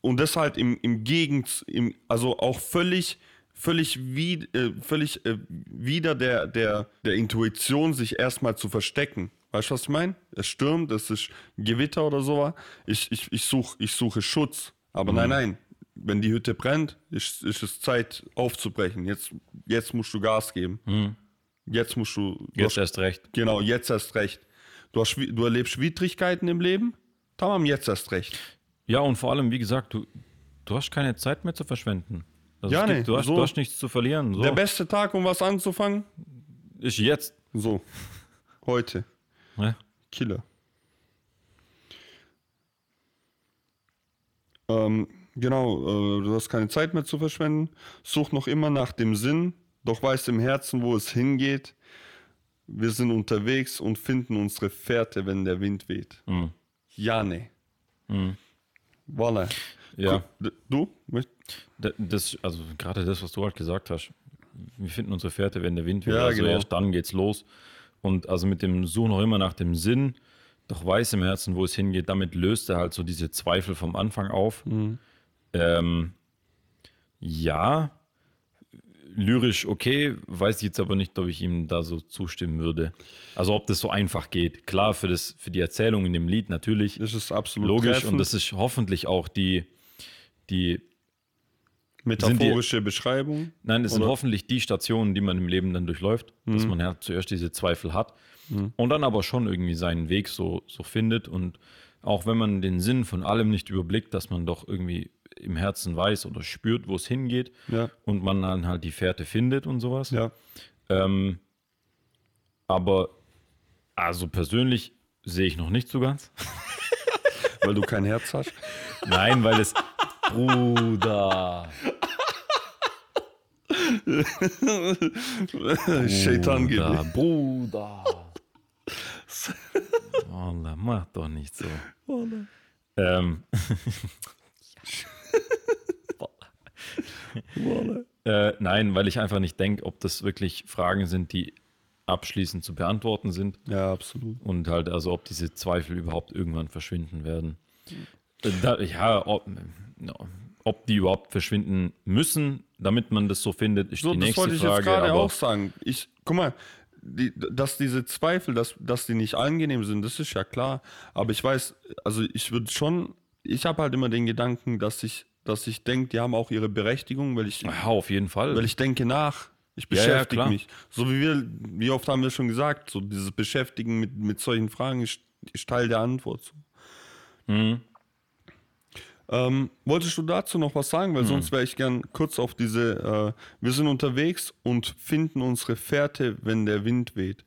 Und das halt im, im Gegend, im, also auch völlig, völlig, wie, äh, völlig äh, wieder der, der, der Intuition, sich erstmal zu verstecken. Weißt du, was ich meine? Es stürmt, es ist Gewitter oder so. Ich, ich, ich, such, ich suche Schutz. Aber nein, nein. Wenn die Hütte brennt, ist, ist es Zeit aufzubrechen. Jetzt, jetzt musst du Gas geben. Jetzt musst du. du Jetzt hast- erst recht. Genau, jetzt erst recht. Du, hast, du erlebst Widrigkeiten im Leben, tamam, jetzt erst recht. Ja, und vor allem, wie gesagt, du, du hast keine Zeit mehr zu verschwenden. Also Ja, gibt, nee, du, hast, so. du hast nichts zu verlieren. So. Der beste Tag, um was anzufangen? ist jetzt. So, heute. Ja. Killer. Ähm, genau, äh, du hast keine Zeit mehr zu verschwenden. Such noch immer nach dem Sinn, doch weißt im Herzen, wo es hingeht. Wir sind unterwegs und finden unsere Fährte, wenn der Wind weht. Mhm. Ja, ne. Voilà. Ja. Du? Das, also gerade das, was du halt gesagt hast. Wir finden unsere Fährte, wenn der Wind weht. Ja, also genau. erst dann geht's los. Und also mit dem Such noch immer nach dem Sinn, doch weiß im Herzen, wo es hingeht, damit löst er halt so diese Zweifel vom Anfang auf. Mhm. Ähm, ja, lyrisch okay, weiß ich jetzt aber nicht, ob ich ihm da so zustimmen würde. Also ob das so einfach geht. Klar, für, das, für die Erzählung in dem Lied natürlich Das ist absolut logisch treffend. und das ist hoffentlich auch die, die metaphorische Beschreibung. Nein, es sind hoffentlich die Stationen, die man im Leben dann durchläuft, dass man ja zuerst diese Zweifel hat und dann aber schon irgendwie seinen Weg so, so findet. Und auch wenn man den Sinn von allem nicht überblickt, dass man doch irgendwie im Herzen weiß oder spürt, wo es hingeht Ja. und man dann halt die Fährte findet und sowas. Ja. Ähm, aber also persönlich sehe ich noch nicht so ganz. Weil du kein Herz hast. Nein, weil es. Bruder. Shaitan geht Bruder. Wallah, mach doch nicht so. Ähm, äh, nein, weil ich einfach nicht denke, ob das wirklich Fragen sind, die abschließend zu beantworten sind. Ja, absolut. Und halt, also ob diese Zweifel überhaupt irgendwann verschwinden werden. Äh, Da, ja, ob, ob die überhaupt verschwinden müssen, damit man das so findet, ist So, die das nächste wollte ich jetzt Frage. gerade auch sagen. Ich, guck mal, die, dass diese Zweifel, dass, dass die nicht angenehm sind, das ist ja klar. Aber ich weiß, also ich würde schon, ich habe halt immer den Gedanken, dass ich, dass ich denke, die haben auch ihre Berechtigung, weil ich, ja, auf jeden Fall. weil ich denke nach. Ich Ja, ja, beschäftige klar. mich. So wie wir, wie oft haben wir schon gesagt, so dieses Beschäftigen mit, mit solchen Fragen ist, ist Teil der Antwort. Mhm. Ähm, wolltest du dazu noch was sagen? Weil sonst wäre ich gern kurz auf diese, äh, wir sind unterwegs und finden unsere Fährte, wenn der Wind weht.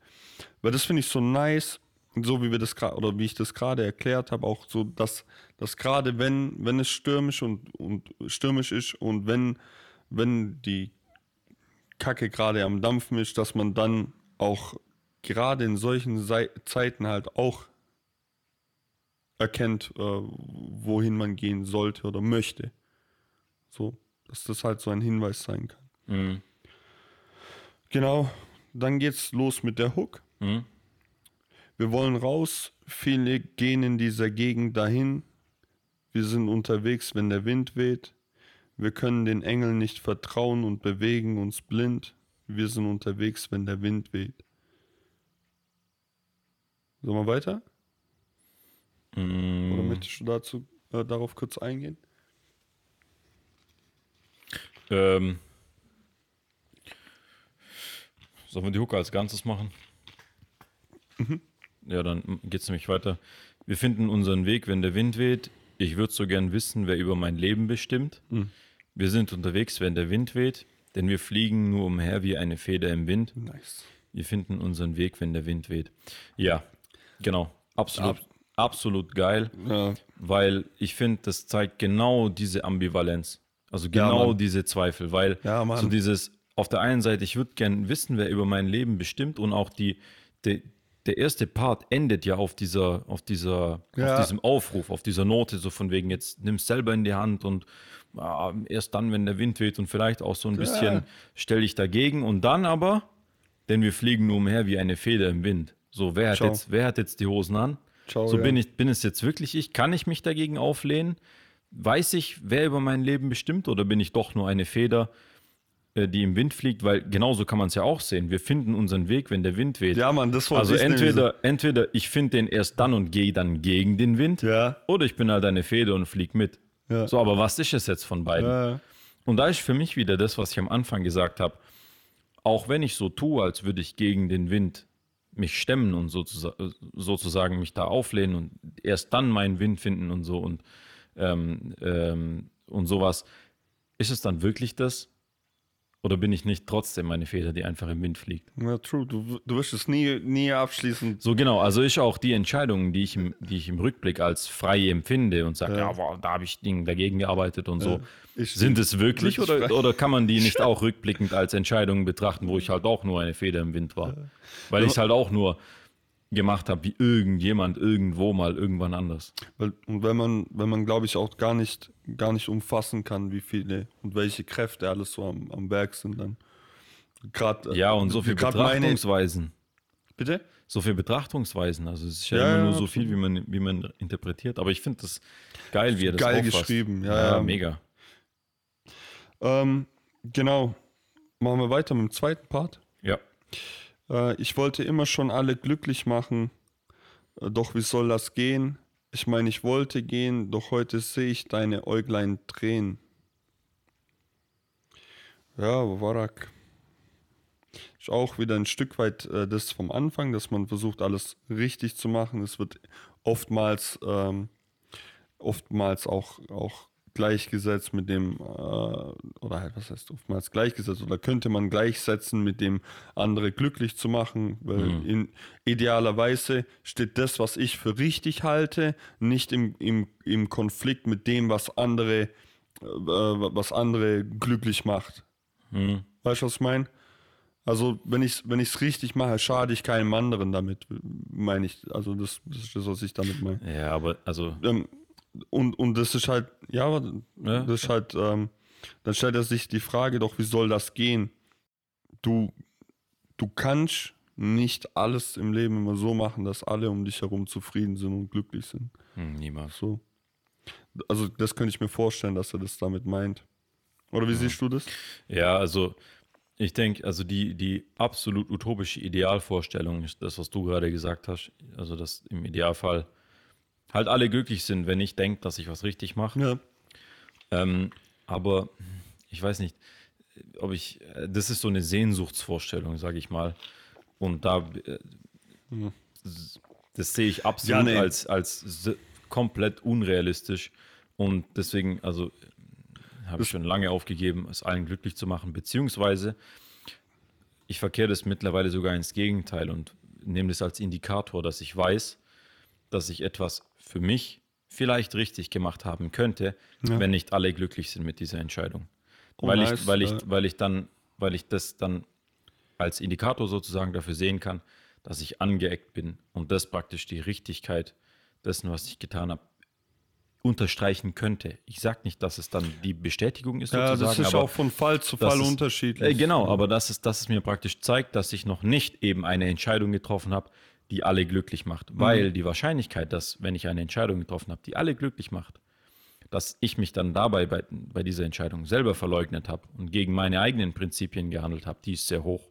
Weil das finde ich so nice, so wie wir das gerade, oder wie ich das gerade erklärt habe, auch so, dass, dass gerade wenn, wenn es stürmisch und, und stürmisch ist und wenn, wenn die Kacke gerade am Dampfen ist, dass man dann auch gerade in solchen Sei Zeiten halt auch erkennt, äh, wohin man gehen sollte oder möchte. So, dass das halt so ein Hinweis sein kann. Mhm. Genau, dann geht's los mit der Hook. Mhm. Wir wollen raus, viele gehen in dieser Gegend dahin. Wir sind unterwegs, wenn der Wind weht. Wir können den Engeln nicht vertrauen und bewegen uns blind. Wir sind unterwegs, wenn der Wind weht. Sollen wir weiter? Oder Mhm. möchtest du dazu, äh, darauf kurz eingehen? Ähm, sollen wir die Hook als Ganzes machen? Mhm. Ja, dann geht es nämlich weiter. Wir finden unseren Weg, wenn der Wind weht. Ich würde so gern wissen, wer über mein Leben bestimmt. Mhm. Wir sind unterwegs, wenn der Wind weht, denn wir fliegen nur umher wie eine Feder im Wind. Nice. Wir finden unseren Weg, wenn der Wind weht. Ja, genau. Absolut, absolut geil, Ja, weil ich finde, das zeigt genau diese Ambivalenz. Also genau Mann. diese Zweifel, weil Ja, so dieses, auf der einen Seite, ich würde gern wissen, wer über mein Leben bestimmt und auch die, die der erste Part endet ja auf dieser, auf dieser, Ja. auf diesem Aufruf, auf dieser Note, so von wegen, jetzt nimm es selber in die Hand und ah, erst dann, wenn der Wind weht und vielleicht auch so ein bisschen stell dich dagegen und dann aber, denn wir fliegen nur umher wie eine Feder im Wind. So, wer hat, Ciao. jetzt, wer hat jetzt die Hosen an? Ciao, so ja. bin ich, bin es jetzt wirklich ich? Kann ich mich dagegen auflehnen? Weiß ich, wer über mein Leben bestimmt oder bin ich doch nur eine Feder, äh, die im Wind fliegt? Weil genauso kann man es ja auch sehen. Wir finden unseren Weg, wenn der Wind weht. ja Mann, das wollte also ich nämlich entweder, entweder ich finde den erst dann und gehe dann gegen den Wind Ja. oder ich bin halt eine Feder und flieg mit. Ja. So, aber was ist es jetzt von beiden? Ja. Und da ist für mich wieder das, was ich am Anfang gesagt habe. Auch wenn ich so tue, als würde ich gegen den Wind mich stemmen und sozusagen, mich da auflehnen und erst dann meinen Wind finden und so und, ähm, ähm, und sowas, ist es dann wirklich das? Oder bin ich nicht trotzdem eine Feder, die einfach im Wind fliegt? Ja, true. Du, du wirst es nie, nie abschließend. So genau, also ich auch die Entscheidungen, die ich im, die ich im Rückblick als frei empfinde und sage, ja, Ja. boah, da habe ich dagegen gearbeitet und so. ich- Sind es wirklich oder, frei. oder kann man die nicht auch rückblickend als Entscheidungen betrachten, wo ich halt auch nur eine Feder im Wind war? Weil ich es halt auch nur gemacht habe, wie irgendjemand irgendwo mal irgendwann anders. Und wenn man, wenn man glaube ich, auch gar nicht, gar nicht umfassen kann, wie viele und welche Kräfte alles so am, am Werk sind, dann. Gerade, Ja, und so viel grad meine- Betrachtungsweisen. Bitte? So viel Betrachtungsweisen. Also es ist ja, Ja, immer ja, nur so viel, wie man, wie man interpretiert. Aber ich finde das geil, wie er das Geil auffasst. geschrieben, ja, ja. mega. Ähm, genau. Machen wir weiter mit dem zweiten Part. Ja. Äh, ich wollte immer schon alle glücklich machen, äh, doch wie soll das gehen? Ich meine, ich wollte gehen, doch heute sehe ich deine Äuglein drehen. Ja, Warak. Ist auch wieder ein Stück weit äh, das vom Anfang, dass man versucht, alles richtig zu machen. Es wird oftmals, ähm, oftmals auch, auch gleichgesetzt mit dem, äh, oder halt, was heißt oftmals gleichgesetzt, oder könnte man gleichsetzen mit dem, andere glücklich zu machen, weil in idealerweise steht das, was ich für richtig halte, nicht im, im, im Konflikt mit dem, was andere, äh, was andere glücklich macht. Hm. Weißt du, was ich meine? Also, wenn ich es wenn ich's richtig mache, schade ich keinem anderen damit, meine ich. Also, das, das ist das, was ich damit meine. Ja, aber also, Ähm, und, und das ist halt, ja, Ja. das ist halt, ähm, dann stellt er sich die Frage doch, wie soll das gehen? Du, du kannst nicht alles im Leben immer so machen, dass alle um dich herum zufrieden sind und glücklich sind. Hm, niemals. So. Also das könnte ich mir vorstellen, dass er das damit meint. Oder wie siehst du das? Ja, also ich denke, also die, die absolut utopische Idealvorstellung ist das, was du gerade gesagt hast. Also, dass im Idealfall halt alle glücklich sind, wenn ich denke, dass ich was richtig mache. Ja. Ähm, aber ich weiß nicht, ob ich, äh, das ist so eine Sehnsuchtsvorstellung, sage ich mal. Und da, äh, das sehe ich absolut Ja, nee. als, als komplett unrealistisch. Und deswegen, also habe ich schon lange aufgegeben, es allen glücklich zu machen, beziehungsweise ich verkehre das mittlerweile sogar ins Gegenteil und nehme das als Indikator, dass ich weiß, dass ich etwas für mich vielleicht richtig gemacht haben könnte, Ja. wenn nicht alle glücklich sind mit dieser Entscheidung. Oh, weil, nice, ich, weil, ich, äh. weil ich dann, weil ich das dann als Indikator sozusagen dafür sehen kann, dass ich angeeckt bin und das praktisch die Richtigkeit dessen, was ich getan habe, unterstreichen könnte. Ich sage nicht, dass es dann die Bestätigung ist, Ja, sozusagen, das ist aber auch von Fall zu Fall ist- unterschiedlich. äh, genau, aber dass es, dass es mir praktisch zeigt, dass ich noch nicht eben eine Entscheidung getroffen habe, die alle glücklich macht. Mhm. Weil die Wahrscheinlichkeit, dass, wenn ich eine Entscheidung getroffen habe, die alle glücklich macht, dass ich mich dann dabei bei, bei dieser Entscheidung selber verleugnet habe und gegen meine eigenen Prinzipien gehandelt habe, die ist sehr hoch.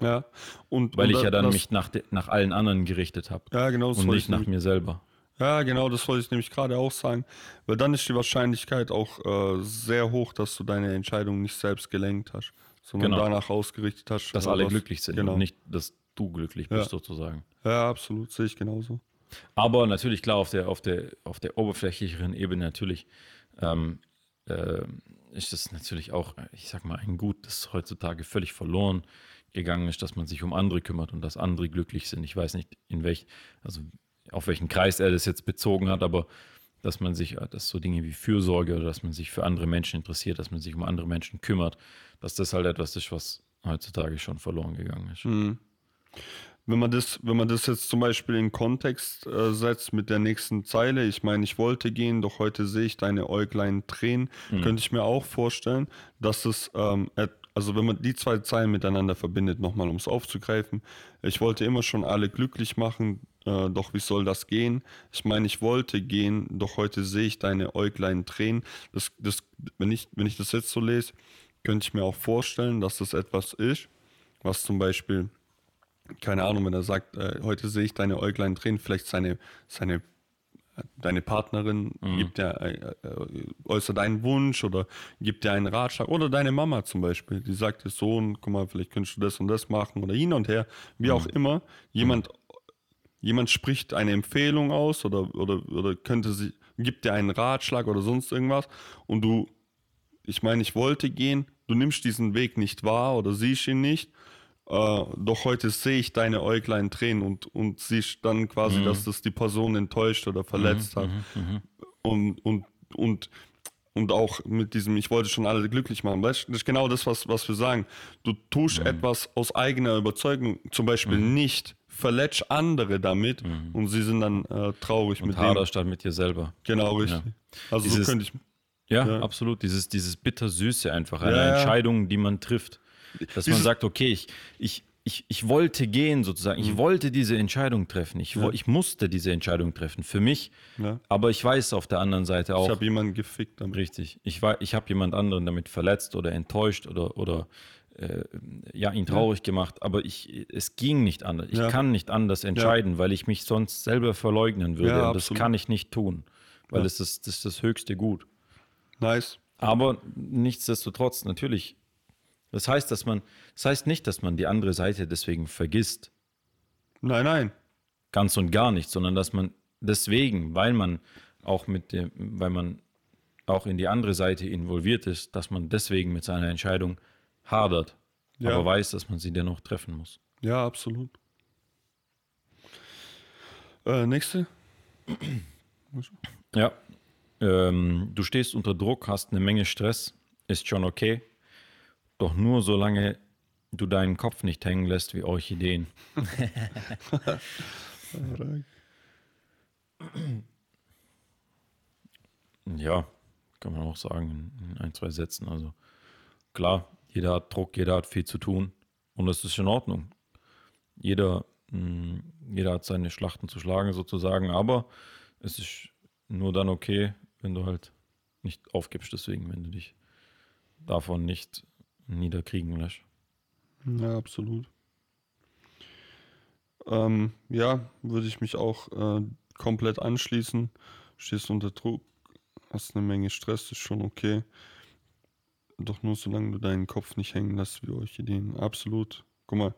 Ja. Und, Weil und ich ja dann das, mich nach, de, nach allen anderen gerichtet habe Ja, genau, das und nicht ich nach mir selber. Ja, genau, das wollte ich nämlich gerade auch sagen. Weil dann ist die Wahrscheinlichkeit auch äh, sehr hoch, dass du deine Entscheidung nicht selbst gelenkt hast, sondern Genau. danach ausgerichtet hast. Dass alle was- glücklich sind Genau. und nicht, dass du glücklich bist, Ja. sozusagen. Ja, absolut, sehe ich genauso. Aber natürlich, klar, auf der, auf der, auf der oberflächlicheren Ebene natürlich ähm, äh, ist es natürlich auch, ich sag mal, ein Gut, das heutzutage völlig verloren gegangen ist, dass man sich um andere kümmert und dass andere glücklich sind. Ich weiß nicht, in welch, also auf welchen Kreis er das jetzt bezogen hat, aber dass man sich, äh, dass so Dinge wie Fürsorge oder dass man sich für andere Menschen interessiert, dass man sich um andere Menschen kümmert, dass das halt etwas ist, was heutzutage schon verloren gegangen ist. Wenn man das, wenn man das jetzt zum Beispiel in Kontext äh, setzt mit der nächsten Zeile, ich meine, ich wollte gehen, doch heute sehe ich deine Äuglein tränen, könnte ich mir auch vorstellen, dass es, ähm, also wenn man die zwei Zeilen miteinander verbindet, nochmal um es aufzugreifen, ich wollte immer schon alle glücklich machen, äh, doch wie soll das gehen? Ich meine, ich wollte gehen, doch heute sehe ich deine Äuglein tränen. Das, das, wenn, ich, wenn ich das jetzt so lese, könnte ich mir auch vorstellen, dass das etwas ist, was zum Beispiel keine Ahnung, wenn er sagt, äh, heute sehe ich deine Äuglein tränen, vielleicht seine, seine äh, deine Partnerin gibt dir, äh, äh, äußert einen Wunsch oder gibt dir einen Ratschlag oder deine Mama zum Beispiel, die sagt dir Sohn, guck mal, vielleicht könntest du das und das machen oder hin und her, wie auch immer. Jemand, jemand spricht eine Empfehlung aus oder, oder, oder könnte sie, gibt dir einen Ratschlag oder sonst irgendwas und du, ich meine, ich wollte gehen, du nimmst diesen Weg nicht wahr oder siehst ihn nicht äh, doch heute sehe ich deine Äuglein tränen und, und siehst dann quasi, dass das die Person enttäuscht oder verletzt hat. Und, und, und, und auch mit diesem, ich wollte schon alle glücklich machen. Weißt, das ist genau das, was, was wir sagen. Du tust etwas aus eigener Überzeugung, zum Beispiel nicht, verletzt andere damit und sie sind dann äh, traurig Und mit dem. dann mit dir selber. Genau, richtig. Also Dieses- so könnte ich. Ja, Ja. absolut. Dieses, dieses bittersüße einfach, eine Ja, ja. Entscheidung, die man trifft. Dass man sagt, okay, ich, ich, ich, ich wollte gehen sozusagen. Mhm. Ich wollte diese Entscheidung treffen. Ich, wo- ich musste diese Entscheidung treffen für mich. Ja. Aber ich weiß auf der anderen Seite Ich auch, habe jemanden gefickt damit. richtig, ich, war- ich habe jemand anderen damit verletzt oder enttäuscht oder, oder äh, ja, ihn traurig gemacht. Aber ich, es ging nicht anders. Ich Ja. kann nicht anders entscheiden, weil ich mich sonst selber verleugnen würde. Ja, Und das absolut. kann ich nicht tun, weil Ja. es ist, das ist das höchste Gut. Nice. Aber nichtsdestotrotz, natürlich. Das heißt, dass man, das heißt nicht, dass man die andere Seite deswegen vergisst. Nein, nein. Ganz und gar nicht, sondern dass man deswegen, weil man auch mit dem, weil man auch in die andere Seite involviert ist, dass man deswegen mit seiner Entscheidung hadert, Ja. aber weiß, dass man sie dennoch treffen muss. Ja, absolut. Äh, nächste? Ja. Ähm, du stehst unter Druck, hast eine Menge Stress, ist schon okay. Doch nur solange du deinen Kopf nicht hängen lässt wie Orchideen. Ja, kann man auch sagen in ein, zwei Sätzen. Also klar, jeder hat Druck, jeder hat viel zu tun und das ist in Ordnung. jeder, mh, jeder hat seine Schlachten zu schlagen sozusagen, aber es ist nur dann okay, wenn du halt nicht aufgibst, deswegen, wenn du dich davon nicht niederkriegen lässt. Ja, absolut. Ähm, ja, würde ich mich auch äh, komplett anschließen. Stehst unter Druck, hast eine Menge Stress, ist schon okay. Doch nur solange du deinen Kopf nicht hängen lässt wie Orchideen. Absolut. Guck mal,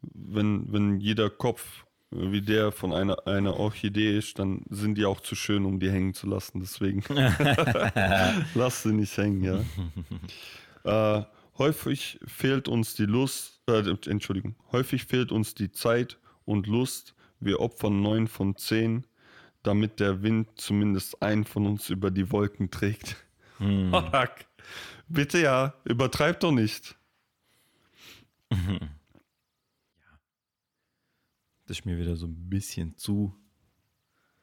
wenn, wenn jeder Kopf äh, wie der von einer, einer Orchidee ist, dann sind die auch zu schön, um die hängen zu lassen. Deswegen lass sie nicht hängen, ja. äh, häufig fehlt uns die Lust, äh, Entschuldigung, häufig fehlt uns die Zeit und Lust. Wir opfern neun von zehn, damit der Wind zumindest einen von uns über die Wolken trägt. Hm. Bitte ja, übertreib doch nicht. Das ist mir wieder so ein bisschen zu,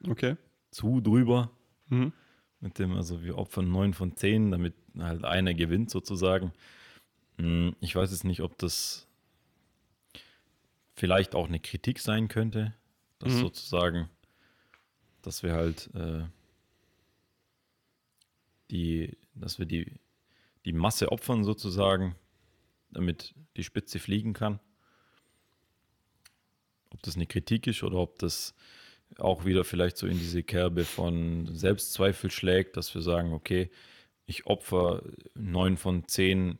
Okay. zu drüber. Mhm. Mit dem, also wir opfern neun von zehn, damit halt einer gewinnt sozusagen. Hm, Ich weiß jetzt nicht, ob das vielleicht auch eine Kritik sein könnte, dass Mhm. sozusagen, dass wir halt äh, die, dass wir die, die Masse opfern sozusagen, damit die Spitze fliegen kann. Ob das eine Kritik ist oder ob das auch wieder vielleicht so in diese Kerbe von Selbstzweifel schlägt, dass wir sagen, okay, ich opfer neun von zehn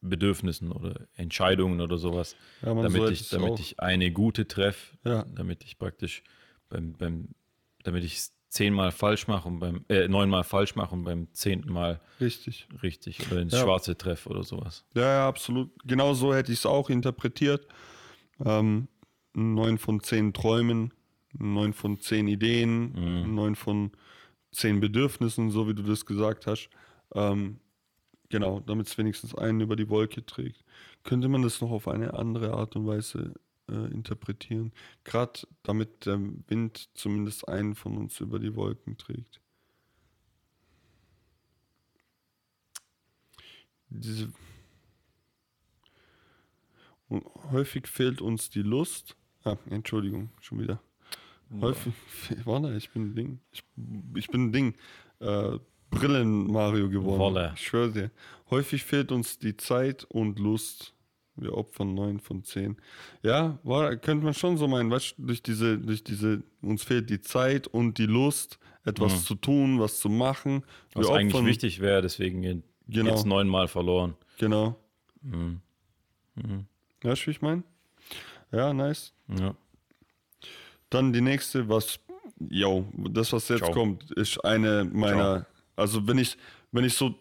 Bedürfnissen oder Entscheidungen oder sowas, Ja, damit, ich, damit auch- ich eine gute treffe, Ja. damit ich praktisch beim, beim damit ich es zehnmal falsch mache und beim äh, neunmal falsch mache und beim zehnten Mal Richtig. richtig oder ins Ja. Schwarze treffe oder sowas. Ja, ja, absolut. Genau so hätte ich es auch interpretiert. Ähm, neun von zehn Träumen, neun von zehn Ideen, neun von zehn Bedürfnissen, so wie du das gesagt hast. Ähm, genau, damit es wenigstens einen über die Wolke trägt. Könnte man das noch auf eine andere Art und Weise äh, interpretieren? Gerade damit der Wind zumindest einen von uns über die Wolken trägt. Diese und häufig fehlt uns die Lust. Ah, Entschuldigung, schon wieder. Häufig, warte, ich bin ein Ding. Ich, ich bin ein Ding. Äh, Brillen-Mario geworden. Wolle. Ich schwöre dir. Häufig fehlt uns die Zeit und Lust. Wir opfern neun von zehn. Ja, war, könnte man schon so meinen, weißt du, durch diese, durch diese, uns fehlt die Zeit und die Lust, etwas Mhm. zu tun, was zu machen. Wir Was eigentlich opfern- wichtig wäre, deswegen Genau. es neunmal verloren. Genau. Mhm. Weißt du, wie ich meine? Ja, nice. Ja. Dann die nächste, was, yo, das, was jetzt Ciao. kommt, ist eine meiner, also wenn ich, wenn ich so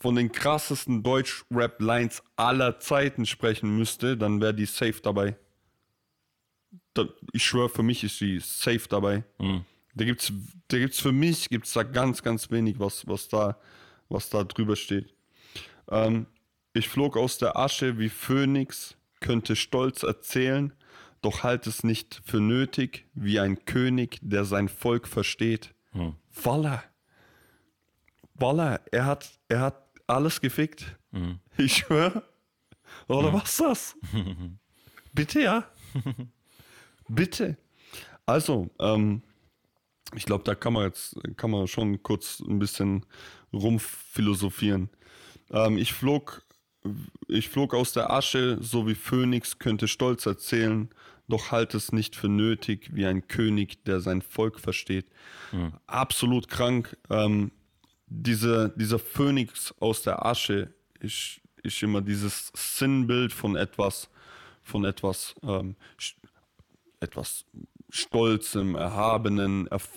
von den krassesten Deutsch-Rap-Lines aller Zeiten sprechen müsste, dann wäre die safe dabei. Da, ich schwöre, für mich ist die safe dabei. Mhm. Da gibt's, da gibt's für mich gibt's da ganz, ganz wenig, was, was da, was da drüber steht. Ähm, ich flog aus der Asche wie Phönix, könnte stolz erzählen, doch halt es nicht für nötig, wie ein König, der sein Volk versteht. Hm. Voila. Voila, er hat, er hat alles gefickt. Mhm. Ich schwöre. Oder was ist das? Bitte, ja. Bitte. Also, ähm, ich glaube, da kann man jetzt kann man schon kurz ein bisschen rumphilosophieren. Ähm, ich flog, ich flog aus der Asche, so wie Phönix, könnte stolz erzählen, doch halt es nicht für nötig, wie ein König, der sein Volk versteht. Absolut krank. Ähm, diese, dieser Phönix aus der Asche ist, ist immer dieses Sinnbild von etwas, von etwas, ähm, etwas Stolzem, Erhabenen, erf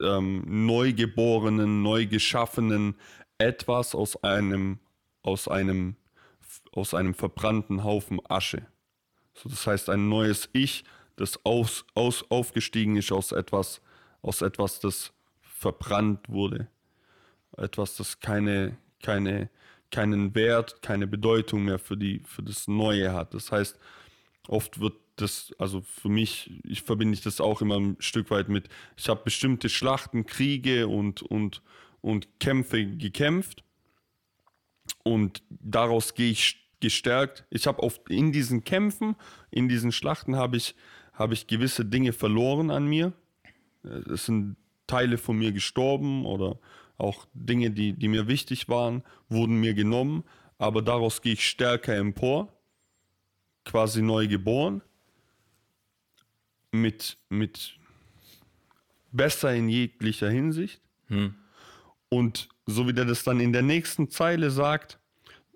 ähm, Neugeborenen, Neugeschaffenen, etwas aus einem, aus einem, aus einem verbrannten Haufen Asche. So, das heißt, ein neues Ich, das aus, aus, aufgestiegen ist aus etwas, aus etwas, das verbrannt wurde. Etwas, das keine, keine, keinen Wert, keine Bedeutung mehr für, die, für das Neue hat. Das heißt, oft wird das, also für mich, ich verbinde das auch immer ein Stück weit mit, ich habe bestimmte Schlachten, Kriege und, und, und Kämpfe gekämpft und daraus gehe ich gestärkt. Ich habe auf in diesen Kämpfen, in diesen Schlachten habe ich habe ich gewisse Dinge verloren an mir. Es sind Teile von mir gestorben oder auch Dinge, die, die mir wichtig waren, wurden mir genommen, aber daraus gehe ich stärker empor, quasi neu geboren, mit, mit besser in jeglicher Hinsicht. Hm. Und so wie der das dann in der nächsten Zeile sagt,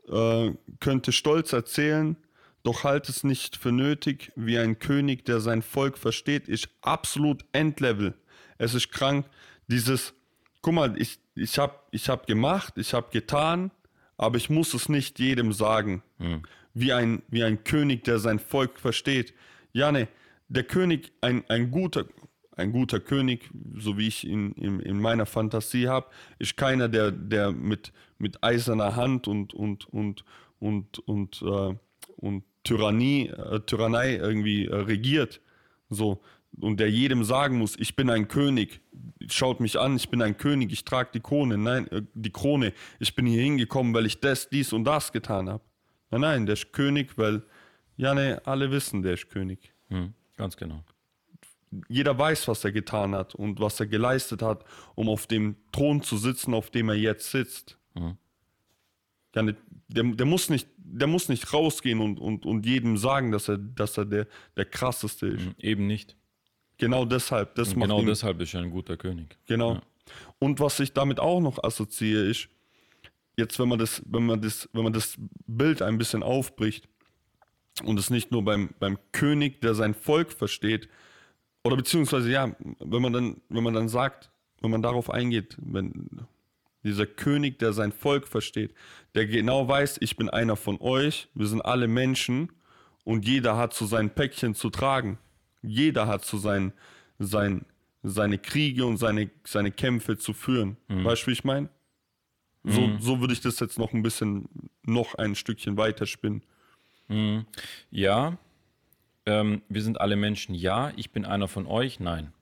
äh, könnte stolz erzählen, doch halt es nicht für nötig, wie ein König, der sein Volk versteht, ist absolut Endlevel. Es ist krank. Dieses, guck mal, ich, ich habe ich hab gemacht, ich habe getan, aber ich muss es nicht jedem sagen. Hm. Wie, ein, wie ein König, der sein Volk versteht. Ja, ne, der König, ein, ein guter, ein guter König, so wie ich ihn in, in meiner Fantasie habe, ist keiner, der, der mit, mit eiserner Hand und, und, und, und, und, äh, und Tyrannie, äh, Tyrannei irgendwie äh, regiert. So. Und der jedem sagen muss, ich bin ein König. Schaut mich an, ich bin ein König, ich trage die Krone. Nein, äh, die Krone. Ich bin hier hingekommen, weil ich das, dies und das getan habe. Nein, nein, der ist König, weil, ja, ne, alle wissen, der ist König. Hm. Ganz genau. Jeder weiß, was er getan hat und was er geleistet hat, um auf dem Thron zu sitzen, auf dem er jetzt sitzt. Mhm. Ja, ne, der, der, muss nicht, der muss nicht rausgehen und, und, und jedem sagen, dass er, dass er der, der krasseste ist. Hm, Eben nicht. Genau deshalb. Das genau ihn, deshalb ist er ein guter König. Genau. Ja. Und was ich damit auch noch assoziiere, ist, jetzt, wenn man das, wenn man das, wenn man das Bild ein bisschen aufbricht und es nicht nur beim, beim König, der sein Volk versteht, oder beziehungsweise ja, wenn man dann, wenn man dann sagt, wenn man darauf eingeht, wenn dieser König, der sein Volk versteht, der genau weiß, ich bin einer von euch, wir sind alle Menschen und jeder hat so sein Päckchen zu tragen. Jeder hat so sein, sein, seine Kriege und seine, seine Kämpfe zu führen. Weißt du, wie ich meine? So, so würde ich das jetzt noch ein bisschen, noch ein Stückchen weiterspinnen. Ja, ähm, wir sind alle Menschen. Ja, ich bin einer von euch. Nein.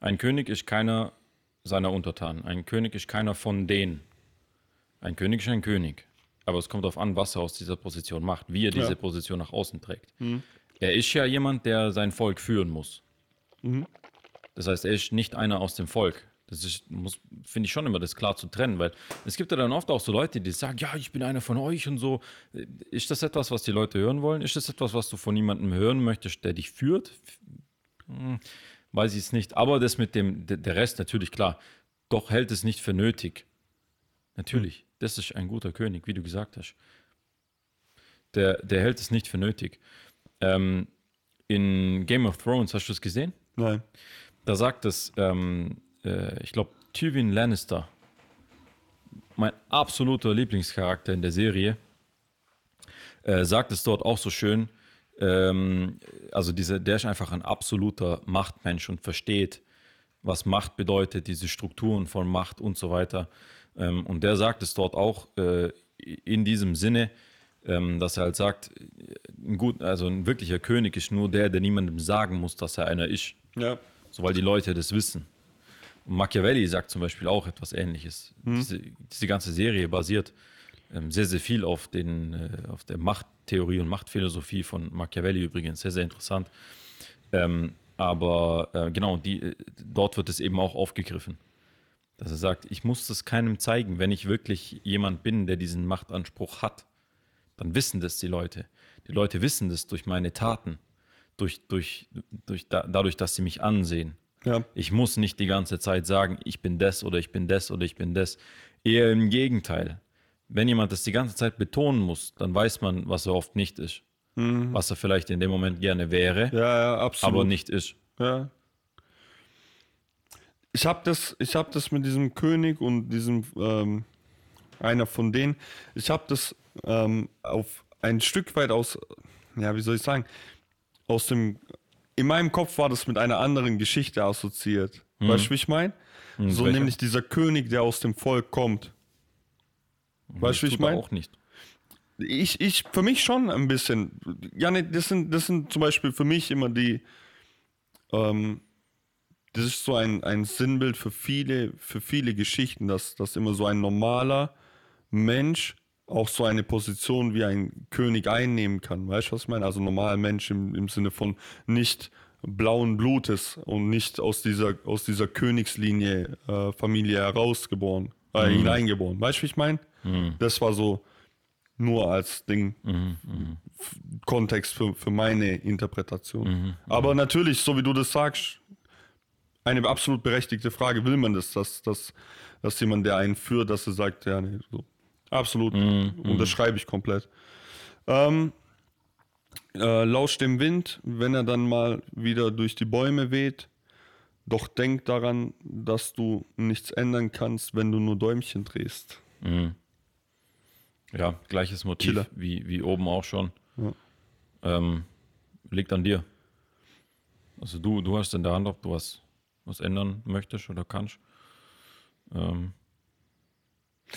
Ein König ist keiner seiner Untertanen. Ein König ist keiner von denen. Ein König ist ein König. Aber es kommt darauf an, was er aus dieser Position macht, wie er diese Ja. Position nach außen trägt. Er ist ja jemand, der sein Volk führen muss. Das heißt, er ist nicht einer aus dem Volk. Das ist, muss, finde ich schon immer das klar zu trennen, weil es gibt ja dann oft auch so Leute, die sagen, ja, ich bin einer von euch und so. Ist das etwas, was die Leute hören wollen? Ist das etwas, was du von jemandem hören möchtest, der dich führt? Hm, weiß ich es nicht. Aber das mit dem, der der Rest natürlich klar. Doch hält es nicht für nötig. Natürlich, das ist ein guter König, wie du gesagt hast. Der, der hält es nicht für nötig. Ähm, in Game of Thrones, hast du es gesehen? Nein. Da sagt es, ähm, äh, ich glaube, Tywin Lannister, mein absoluter Lieblingscharakter in der Serie, äh, sagt es dort auch so schön. Ähm, also dieser, der ist einfach ein absoluter Machtmensch und versteht, was Macht bedeutet, diese Strukturen von Macht und so weiter. Ähm, und der sagt es dort auch äh, in diesem Sinne, ähm, dass er halt sagt, ein gut, also ein wirklicher König ist nur der, der niemandem sagen muss, dass er einer ist. Ja. So, weil die Leute das wissen. Und Machiavelli sagt zum Beispiel auch etwas Ähnliches. Diese, diese ganze Serie basiert ähm, sehr, sehr viel auf, den, äh, auf der Machttheorie und Machtphilosophie von Machiavelli übrigens. Sehr, sehr interessant. Ähm, aber äh, genau, die, äh, dort wird es eben auch aufgegriffen. Dass er sagt, ich muss das keinem zeigen, wenn ich wirklich jemand bin, der diesen Machtanspruch hat. Dann wissen das die Leute. Die Leute wissen das durch meine Taten, durch, durch, durch da, dadurch, dass sie mich ansehen. Ja. Ich muss nicht die ganze Zeit sagen, ich bin das oder ich bin das oder ich bin das. Eher im Gegenteil. Wenn jemand das die ganze Zeit betonen muss, dann weiß man, was er oft nicht ist. Was er vielleicht in dem Moment gerne wäre, Ja, ja, absolut. aber nicht ist. Ja. Ich habe das, ich hab das mit diesem König und diesem, ähm, einer von denen, ich habe das ähm, auf ein Stück weit aus, ja, wie soll ich sagen, aus dem, in meinem Kopf war das mit einer anderen Geschichte assoziiert. Weißt du, wie ich meine? so welcher? nämlich dieser König, der aus dem Volk kommt. Weißt du, wie ich meine? auch nicht. Ich, ich, für mich schon ein bisschen. Ja, ne, das sind, das sind zum Beispiel für mich immer die, ähm, das ist so ein, ein Sinnbild für viele, für viele Geschichten, dass, dass immer so ein normaler Mensch auch so eine Position wie ein König einnehmen kann. Weißt du, was ich meine? Also normaler Mensch im, im Sinne von nicht blauen Blutes und nicht aus dieser, aus dieser Königslinie äh, Familie herausgeboren, äh, Mhm. hineingeboren. Weißt du, wie ich meine? Das war so nur als Ding, Mhm, F- Kontext für, für meine Interpretation. Mhm, Aber natürlich, so wie du das sagst, eine absolut berechtigte Frage, will man das, dass, dass, dass jemand, der einen führt, dass er sagt, ja, nee, so. Absolut, Mhm, unterschreibe ich komplett. Ähm, äh, lausch dem Wind, wenn er dann mal wieder durch die Bäume weht, doch denk daran, dass du nichts ändern kannst, wenn du nur Däumchen drehst. Ja, gleiches Motiv Killer. wie, wie oben auch schon. Ja. Ähm, liegt an dir. Also du, du hast in der Hand, ob du was, was ändern möchtest oder kannst. Ähm,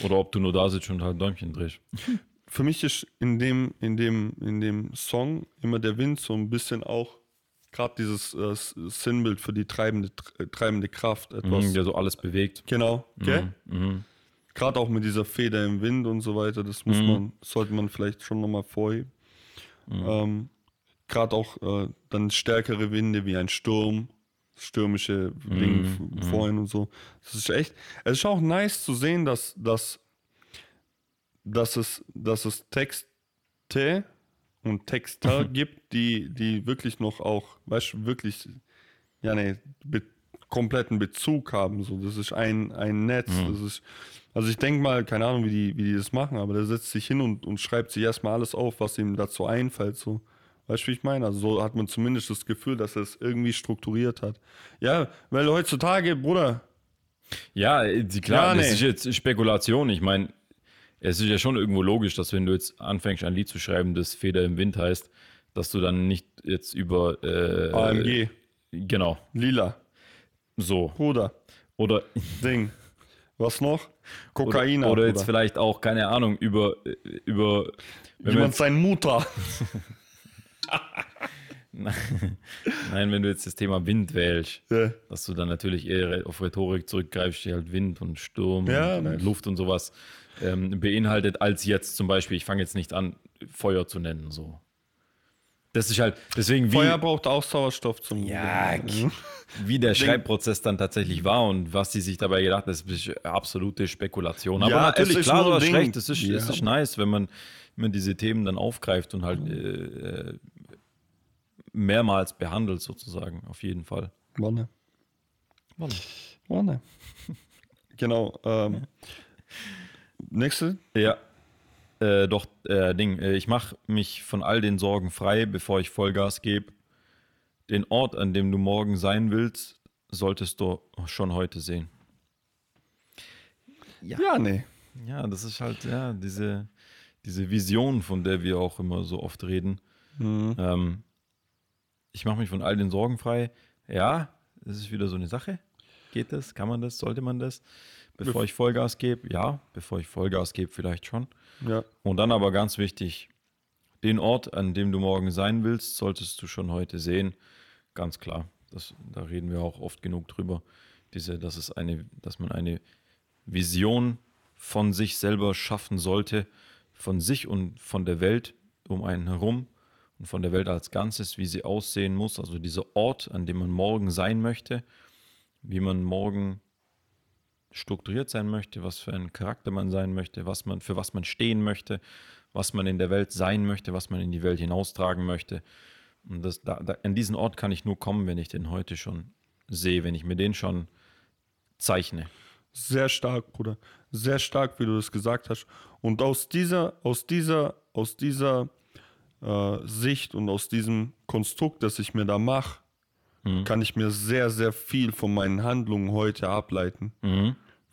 oder ob du nur da sitzt und halt Däumchen drehst. für mich ist in dem, in dem, in dem Song immer der Wind so ein bisschen auch gerade dieses äh, Sinnbild für die treibende, tr- treibende Kraft. Etwas. Mhm, der so alles bewegt. Genau, gell? Mhm. Gerade auch mit dieser Feder im Wind und so weiter, das muss man, sollte man vielleicht schon nochmal vorheben. Ähm, Gerade auch äh, dann stärkere Winde wie ein Sturm, stürmische Dinge f- vorhin und so. Das ist echt, es ist auch nice zu sehen, dass, dass, dass, es, dass es Texte und Texter gibt, die, die wirklich noch auch, weißt du, wirklich, ja, ne, be kompletten Bezug haben. So, das ist ein, ein Netz. Das ist, also ich denke mal, keine Ahnung, wie die, wie die das machen, aber der setzt sich hin und, und schreibt sich erstmal alles auf, was ihm dazu einfällt. So. Weißt du, wie ich meine? Also so hat man zumindest das Gefühl, dass er es irgendwie strukturiert hat. Ja, weil heutzutage, Bruder, Ja, äh, die- klar, Ja, das nee. ist jetzt Spekulation. Ich meine, es ist ja schon irgendwo logisch, dass wenn du jetzt anfängst, ein Lied zu schreiben, das Feder im Wind heißt, dass du dann nicht jetzt über äh, AMG, Genau, Lila, so. Bruder, Oder, Ding. Was noch? oder, Kokain. oder jetzt vielleicht auch, keine Ahnung, über, äh, über wenn Jemand jetzt, sein Mutter. nein, wenn du jetzt das Thema Wind wählst, Ja. dass du dann natürlich eher auf Rhetorik zurückgreifst, die halt Wind und Sturm Ja, und, Luft und sowas ähm, beinhaltet, als jetzt zum Beispiel, ich fange jetzt nicht an, Feuer zu nennen, so. Das ist halt, deswegen wie, Feuer braucht auch Sauerstoff zum. Ja, wie der Schreibprozess dann tatsächlich war und was sie sich dabei gedacht haben, das ist absolute Spekulation. Aber Ja, natürlich, es ist klar, du hast recht, es ist, Ja. es ist nice, wenn man, wenn man diese Themen dann aufgreift und halt äh, äh, mehrmals behandelt, sozusagen, auf jeden Fall. Wanne. Wanne. genau. Ähm, nächste. Ja. Äh, doch, äh, Ding, äh, ich mache mich von all den Sorgen frei, bevor ich Vollgas gebe. Den Ort, an dem du morgen sein willst, solltest du schon heute sehen. Ja, nee. Ja, das ist halt, ja, diese, diese Vision, von der wir auch immer so oft reden. Ähm, ich mache mich von all den Sorgen frei. Ja, das ist wieder so eine Sache. Geht das? Kann man das? Sollte man das? Bevor ich Vollgas gebe? Ja, bevor ich Vollgas gebe, vielleicht schon. Ja. Und dann aber ganz wichtig, den Ort, an dem du morgen sein willst, solltest du schon heute sehen. Ganz klar. Das, da reden wir auch oft genug drüber. Diese, dass, es eine, dass man eine Vision von sich selber schaffen sollte, von sich und von der Welt um einen herum und von der Welt als Ganzes, wie sie aussehen muss. Also dieser Ort, an dem man morgen sein möchte, wie man morgen strukturiert sein möchte, was für ein Charakter man sein möchte, was man, für was man stehen möchte, was man in der Welt sein möchte, was man in die Welt hinaustragen möchte. Und das, da, da, an diesen Ort kann ich nur kommen, wenn ich den heute schon sehe, wenn ich mir den schon zeichne. Sehr stark, Bruder. Sehr stark, wie du das gesagt hast. Und aus dieser, aus dieser, aus dieser äh, Sicht und aus diesem Konstrukt, das ich mir da mache, kann ich mir sehr, sehr viel von meinen Handlungen heute ableiten.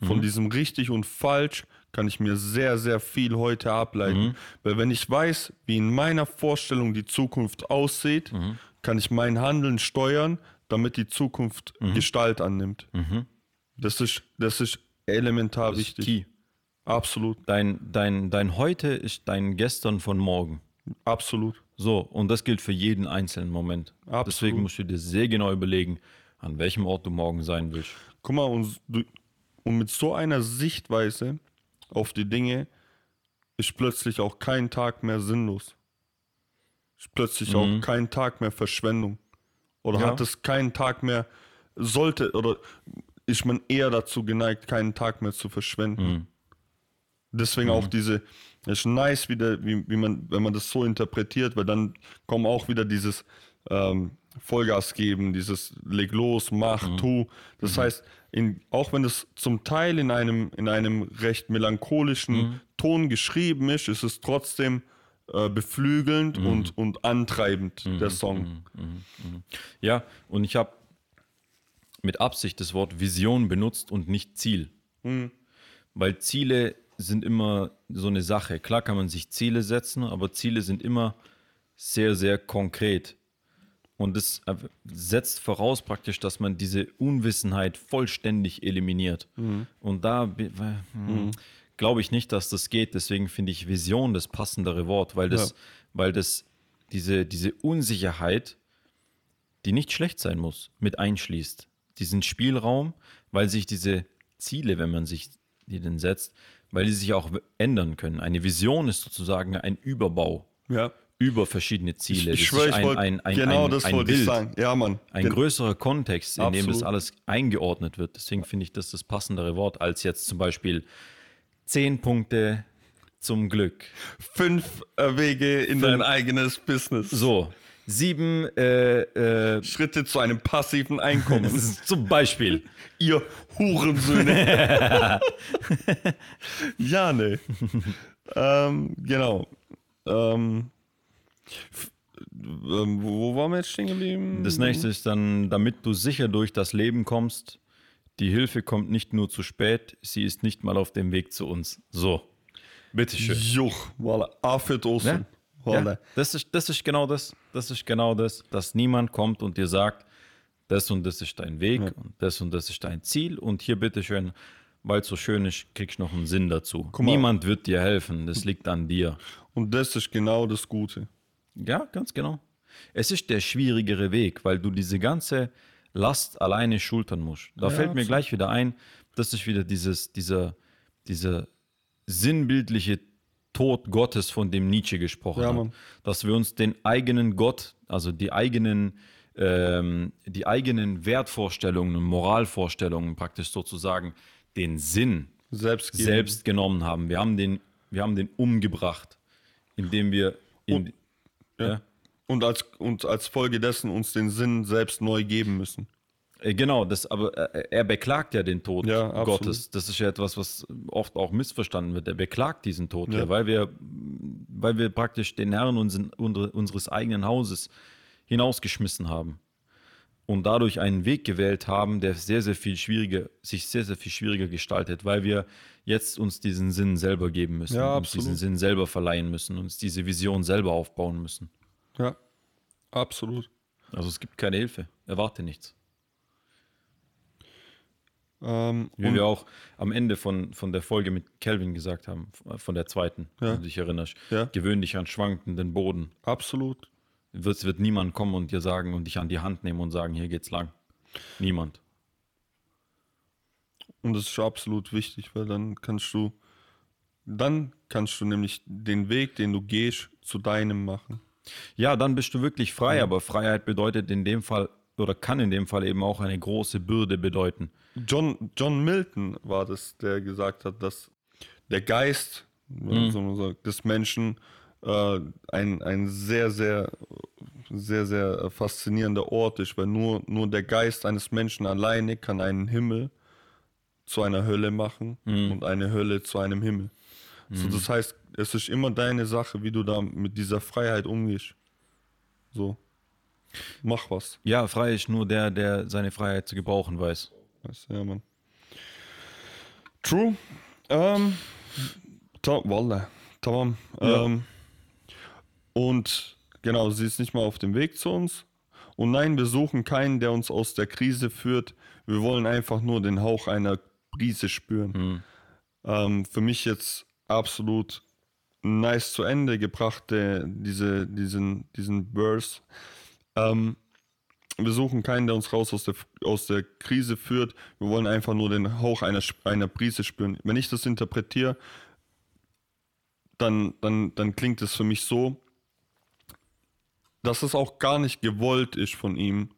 Von diesem richtig und falsch kann ich mir sehr, sehr viel heute ableiten. Weil wenn ich weiß, wie in meiner Vorstellung die Zukunft aussieht, kann ich mein Handeln steuern, damit die Zukunft Gestalt annimmt. Das ist, das ist elementar Das ist wichtig. key. Absolut, Dein, dein, dein Heute ist dein Gestern von morgen. Absolut. So, und das gilt für jeden einzelnen Moment. Absolut. Deswegen musst du dir sehr genau überlegen, an welchem Ort du morgen sein willst. Guck mal, und, und mit so einer Sichtweise auf die Dinge ist plötzlich auch kein Tag mehr sinnlos. Ist plötzlich auch kein Tag mehr Verschwendung. Oder Ja. hat es keinen Tag mehr, sollte, oder ist man eher dazu geneigt, keinen Tag mehr zu verschwenden. Deswegen auch diese, es ist nice wieder, wie, wie man, wenn man das so interpretiert, weil dann kommen auch wieder dieses ähm, Vollgas geben, dieses leg los, mach, tu. Das heißt, in, auch wenn es zum Teil in einem, in einem recht melancholischen Ton geschrieben ist, ist es trotzdem äh, beflügelnd und, und antreibend, der Song. Ja, und ich habe mit Absicht das Wort Vision benutzt und nicht Ziel. Weil Ziele sind immer so eine Sache. Klar kann man sich Ziele setzen, aber Ziele sind immer sehr, sehr konkret. Und das äh, setzt voraus praktisch, dass man diese Unwissenheit vollständig eliminiert. Und da hm, glaube ich nicht, dass das geht. Deswegen finde ich Vision das passendere Wort, weil das, Ja. weil das diese, diese Unsicherheit, die nicht schlecht sein muss, mit einschließt. Diesen Spielraum, weil sich diese Ziele, wenn man sich die denn setzt, weil die sich auch ändern können. Eine Vision ist sozusagen ein Überbau Ja. über verschiedene Ziele. Ich Das schwöre, ich ein, wollte, ein, ein, genau ein, das ein wollte ich Bild, sagen. Ja, Mann. ein Gen- größerer Kontext, in dem das Absolut. alles eingeordnet wird. Deswegen finde ich das das passendere Wort als jetzt zum Beispiel zehn Punkte zum Glück. Fünf äh, Wege in dein eigenes Business. So, sieben äh, äh, Schritte zu einem passiven Einkommen. zum Beispiel. Ihr Hurensöhne. ja, ne. ähm, genau. Ähm, ähm, wo waren wir jetzt stehen geblieben? Das nächste ist dann, damit du sicher durch das Leben kommst, die Hilfe kommt nicht nur zu spät, sie ist nicht mal auf dem Weg zu uns. So, bitteschön. Juch, voilà. Afet Olsen. Ja? Voilà. Ja, das, ist, das ist genau das. Das ist genau das, dass niemand kommt und dir sagt, das und das ist dein Weg und das und das ist dein Ziel und hier bitteschön, weil es so schön ist, kriegst du noch einen Sinn dazu. mal. Niemand wird dir helfen, das liegt an dir. Und das ist genau das Gute. Ja, ganz genau. Es ist der schwierigere Weg, weil du diese ganze Last alleine schultern musst. Da fällt mir absolut. gleich wieder ein, das ist wieder dieses, dieser, dieser sinnbildliche Tod Gottes, von dem Nietzsche gesprochen Ja, hat. Dass wir uns den eigenen Gott, also die eigenen, ähm, die eigenen Wertvorstellungen und Moralvorstellungen praktisch sozusagen den Sinn Selbst selbst genommen haben. Wir haben den, wir haben den umgebracht, indem wir in, ja. Und als, und als Folge dessen uns den Sinn selbst neu geben müssen. Äh, Genau, das, aber äh, er beklagt ja den Tod Ja. Gottes. Das ist ja etwas, was oft auch missverstanden wird. Er beklagt diesen Tod, ja. Ja. weil, wir, weil wir praktisch den Herrn unseres eigenen Hauses hinausgeschmissen haben und dadurch einen Weg gewählt haben, der sehr, sehr viel schwieriger, sich sehr, sehr viel schwieriger gestaltet, weil wir jetzt uns diesen Sinn selber geben müssen, uns diesen. Sinn selber verleihen müssen, uns diese Vision selber aufbauen müssen. Ja, absolut. Also es gibt keine Hilfe, erwarte nichts. Ähm, Wie wir auch am Ende von, von der Folge mit Kelvin gesagt haben, von der zweiten, Ja. wenn du dich erinnerst. Ja. Gewöhn dich an schwankenden Boden. absolut. Es wird niemand kommen und dir sagen und dich an die Hand nehmen und sagen, hier geht's lang. Niemand. Und das ist absolut wichtig, weil dann kannst du, dann kannst du nämlich den Weg, den du gehst, zu deinem machen. Ja, dann bist du wirklich frei, aber Freiheit bedeutet in dem Fall oder kann in dem Fall eben auch eine große Bürde bedeuten. John, John Milton war das, der gesagt hat, dass der Geist so sagt, des Menschen äh, ein, ein sehr, sehr, sehr, sehr faszinierender Ort ist, weil nur, nur der Geist eines Menschen alleine kann einen Himmel zu einer Hölle machen und eine Hölle zu einem Himmel. So, das heißt, es ist immer deine Sache, wie du da mit dieser Freiheit umgehst. So. Mach was. Ja, frei ist nur der, der seine Freiheit zu gebrauchen weiß. Ja, Mann. True. Ähm, ta Wallah. Tamam. Ja. Ähm, und genau, sie ist nicht mal auf dem Weg zu uns. Und nein, wir suchen keinen, der uns aus der Krise führt. Wir wollen einfach nur den Hauch einer Brise spüren. Ähm, für mich jetzt absolut nice zu Ende gebracht, der, diese, diesen, diesen Verse. Ähm, wir suchen keinen, der uns raus aus der, aus der Krise führt. Wir wollen einfach nur den Hauch einer, einer Brise spüren. Wenn ich das interpretiere, dann, dann, dann klingt es für mich so, dass es auch gar nicht gewollt ist von ihm,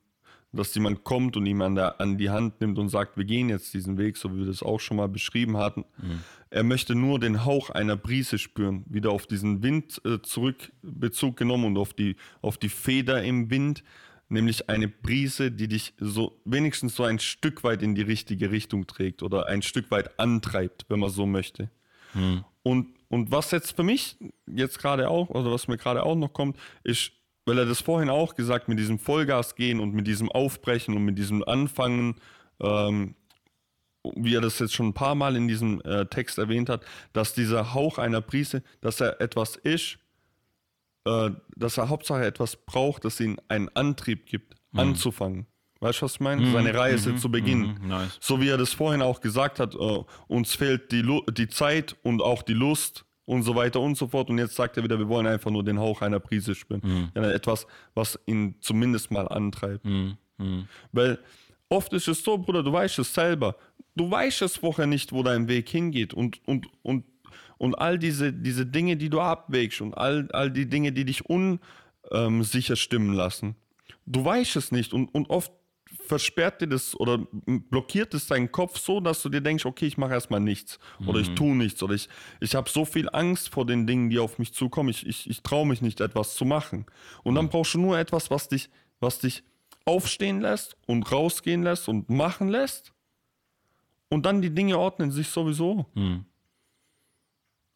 dass jemand kommt und ihm an, der, an die Hand nimmt und sagt, wir gehen jetzt diesen Weg, so wie wir das auch schon mal beschrieben hatten. Mhm. Er möchte nur den Hauch einer Brise spüren, wieder auf diesen Wind äh, zurück Bezug genommen und auf die, auf die Feder im Wind, nämlich eine Brise, die dich so wenigstens so ein Stück weit in die richtige Richtung trägt oder ein Stück weit antreibt, wenn man so möchte. Mhm. Und, und was jetzt für mich jetzt gerade auch, oder was mir gerade auch noch kommt, ist, weil er das vorhin auch gesagt, mit diesem Vollgas gehen und mit diesem Aufbrechen und mit diesem Anfangen, ähm, wie er das jetzt schon ein paar Mal in diesem äh, Text erwähnt hat, dass dieser Hauch einer Prise, dass er etwas ist, äh, dass er Hauptsache etwas braucht, das ihm einen Antrieb gibt, mhm. anzufangen. Weißt du, was ich meine? Mhm. Seine Reise mhm. zu beginnen. Mhm. Nice. So wie er das vorhin auch gesagt hat, äh, uns fehlt die, die Zeit und auch die Lust, und so weiter und so fort. Und jetzt sagt er wieder, wir wollen einfach nur den Hauch einer Prise spüren. Mhm. Ja, etwas, was ihn zumindest mal antreibt. Mhm. Mhm. Weil oft ist es so, Bruder, du weißt es selber. Du weißt es vorher nicht, wo dein Weg hingeht. Und, und, und, und all diese, diese Dinge, die du abwägst und all, all die Dinge, die dich unsicher stimmen lassen. Du weißt es nicht. Und, und oft versperrt dir das oder blockiert es deinen Kopf so, dass du dir denkst, okay, ich mache erstmal nichts oder ich mhm. tue nichts oder ich, ich habe so viel Angst vor den Dingen, die auf mich zukommen, ich, ich, ich traue mich nicht, etwas zu machen. Und dann mhm. brauchst du nur etwas, was dich, was dich aufstehen lässt und rausgehen lässt und machen lässt. Und dann die Dinge ordnen sich sowieso. Mhm.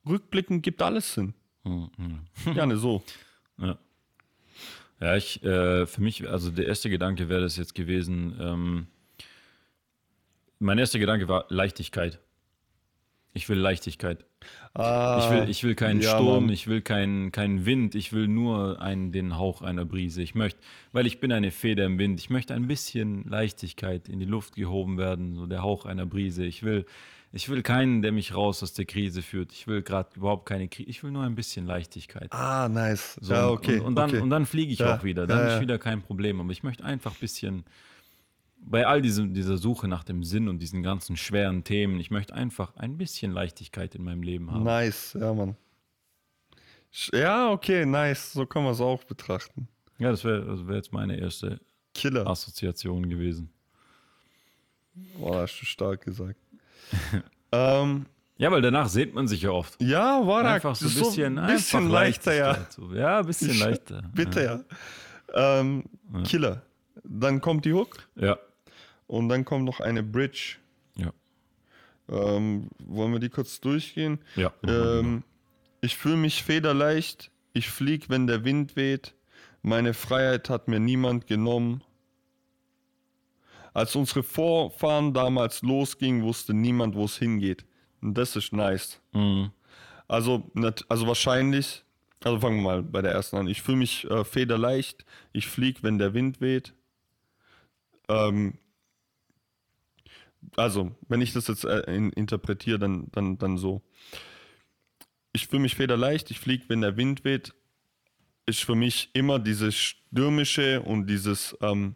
Rückblickend gibt alles Sinn. Mhm. Gerne so. Ja. Ja, ich, äh, für mich, also der erste Gedanke wäre das jetzt gewesen, ähm, mein erster Gedanke war Leichtigkeit. Ich will Leichtigkeit. Ah, ich, will, ich will keinen ja, Sturm, Mann. ich will keinen, keinen Wind, ich will nur einen, den Hauch einer Brise. Ich möchte, weil ich bin eine Feder im Wind, ich möchte ein bisschen Leichtigkeit in die Luft gehoben werden, so der Hauch einer Brise. Ich will, ich will keinen, der mich raus aus der Krise führt. Ich will gerade überhaupt keine Krise. Ich will nur ein bisschen Leichtigkeit. Ah, nice. So, ja, okay. Und, und dann, okay. dann fliege ich ja, auch wieder. Dann ja, ist wieder kein Problem. Aber ich möchte einfach ein bisschen bei all diesem, dieser Suche nach dem Sinn und diesen ganzen schweren Themen, ich möchte einfach ein bisschen Leichtigkeit in meinem Leben haben. Nice, ja, Mann. Ja, okay, nice. So kann man es auch betrachten. Ja, das wäre also wär jetzt meine erste Killer. Assoziation gewesen. Boah, hast du stark gesagt. ähm, ja, weil danach sieht man sich ja oft. Ja, war einfach so ein bisschen, so bisschen leichter, ja. So. Ja, ein bisschen ich, leichter. Bitte, ja. ja. Ähm, ja. Killer. Dann kommt die Hook. Ja. Und dann kommt noch eine Bridge. Ja. Ähm, wollen wir die kurz durchgehen? Ja. Ähm, ich fühle mich federleicht. Ich flieg, wenn der Wind weht. Meine Freiheit hat mir niemand genommen. Als unsere Vorfahren damals losgingen, wusste niemand, wo es hingeht. Und das ist nice. Mhm. Also, also wahrscheinlich, also fangen wir mal bei der ersten an. Ich fühle mich äh, federleicht. Ich fliege, wenn der Wind weht. Ähm, also, wenn ich das jetzt äh, in, interpretiere, dann, dann, dann so. Ich fühle mich federleicht, ich fliege, wenn der Wind weht, ist für mich immer dieses Stürmische und dieses ähm,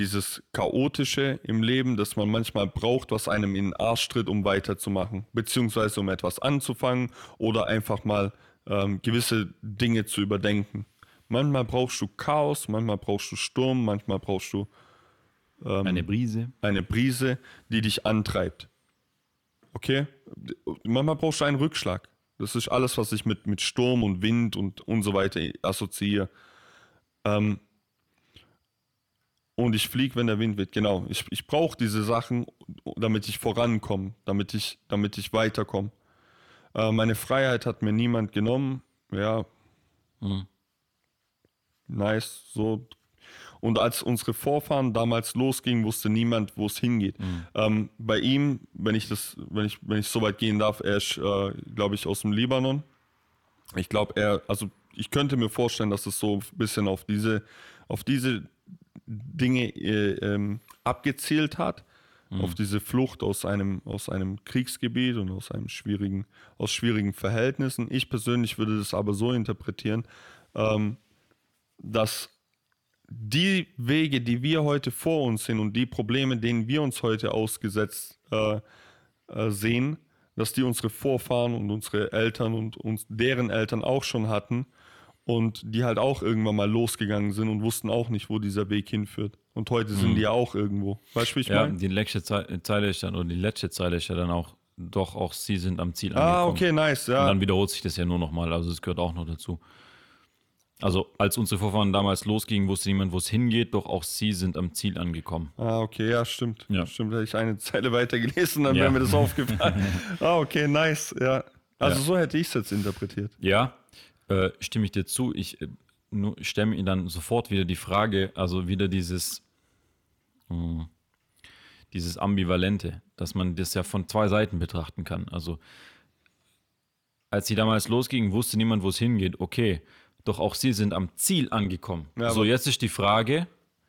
dieses Chaotische im Leben, das man manchmal braucht, was einem in den Arsch tritt, um weiterzumachen, beziehungsweise um etwas anzufangen oder einfach mal ähm, gewisse Dinge zu überdenken. Manchmal brauchst du Chaos, manchmal brauchst du Sturm, manchmal brauchst du ähm, eine Brise. Eine Brise, die dich antreibt. Okay? Manchmal brauchst du einen Rückschlag. Das ist alles, was ich mit, mit Sturm und Wind und, und so weiter assoziiere. Ähm, und ich fliege, wenn der Wind weht. Genau. Ich, ich brauche diese Sachen, damit ich vorankomme, damit ich, damit ich weiterkomme. Äh, meine Freiheit hat mir niemand genommen. Ja. Mhm. Nice. So. Und als unsere Vorfahren damals losgingen, wusste niemand, wo es hingeht. Mhm. Ähm, bei ihm, wenn ich das, wenn ich, wenn ich so weit gehen darf, er ist, äh, glaube ich, aus dem Libanon. Ich glaube, er, also ich könnte mir vorstellen, dass es so ein bisschen auf diese, auf diese Dinge äh, ähm, abgezielt hat, mhm. auf diese Flucht aus einem, aus einem Kriegsgebiet und aus einem schwierigen, aus schwierigen Verhältnissen. Ich persönlich würde das aber so interpretieren, ähm, dass die Wege, die wir heute vor uns sehen und die Probleme, denen wir uns heute ausgesetzt äh, äh, sehen, dass die unsere Vorfahren und unsere Eltern und uns deren Eltern auch schon hatten und die halt auch irgendwann mal losgegangen sind und wussten auch nicht, wo dieser Weg hinführt. Und heute sind die ja auch irgendwo. Weißt du, wie ich Ja, meine? die letzte Ze- Zeile ist dann, oder die letzte Zeile ist ja dann auch, doch auch sie sind am Ziel Ah, angekommen. okay, nice, Und ja. dann wiederholt sich das ja nur nochmal, also es gehört auch noch dazu. Also als unsere Vorfahren damals losgingen, wusste niemand, wo es hingeht, doch auch sie sind am Ziel angekommen. Ah, okay, ja, stimmt. Ja. Stimmt, hätte ich eine Zeile weiter gelesen, dann Ja. wäre mir das aufgefallen. ah, okay, nice, ja. Also Ja. so hätte ich es jetzt interpretiert. Ja, äh, stimme ich dir zu. Ich äh, stelle mir dann sofort wieder die Frage, also wieder dieses, mh, dieses Ambivalente, dass man das ja von zwei Seiten betrachten kann. Also als sie damals losgingen, wusste niemand, wo es hingeht. Okay, doch auch sie sind am Ziel angekommen. Ja, so, jetzt ist die Frage,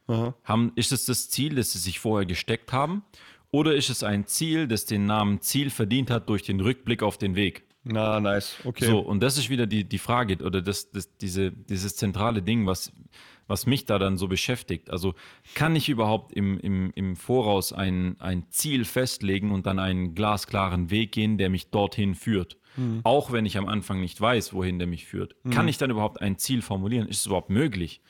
Aha. haben, ist es das Ziel, das sie sich vorher gesteckt haben? Oder ist es ein Ziel, das den Namen Ziel verdient hat durch den Rückblick auf den Weg? Na, nice, okay. So, und das ist wieder die, die Frage oder das, das, diese, dieses zentrale Ding, was, was mich da dann so beschäftigt. Also kann ich überhaupt im, im, im Voraus ein, ein Ziel festlegen und dann einen glasklaren Weg gehen, der mich dorthin führt? Auch wenn ich am Anfang nicht weiß, wohin der mich führt. Kann ich dann überhaupt ein Ziel formulieren? Ist es überhaupt möglich?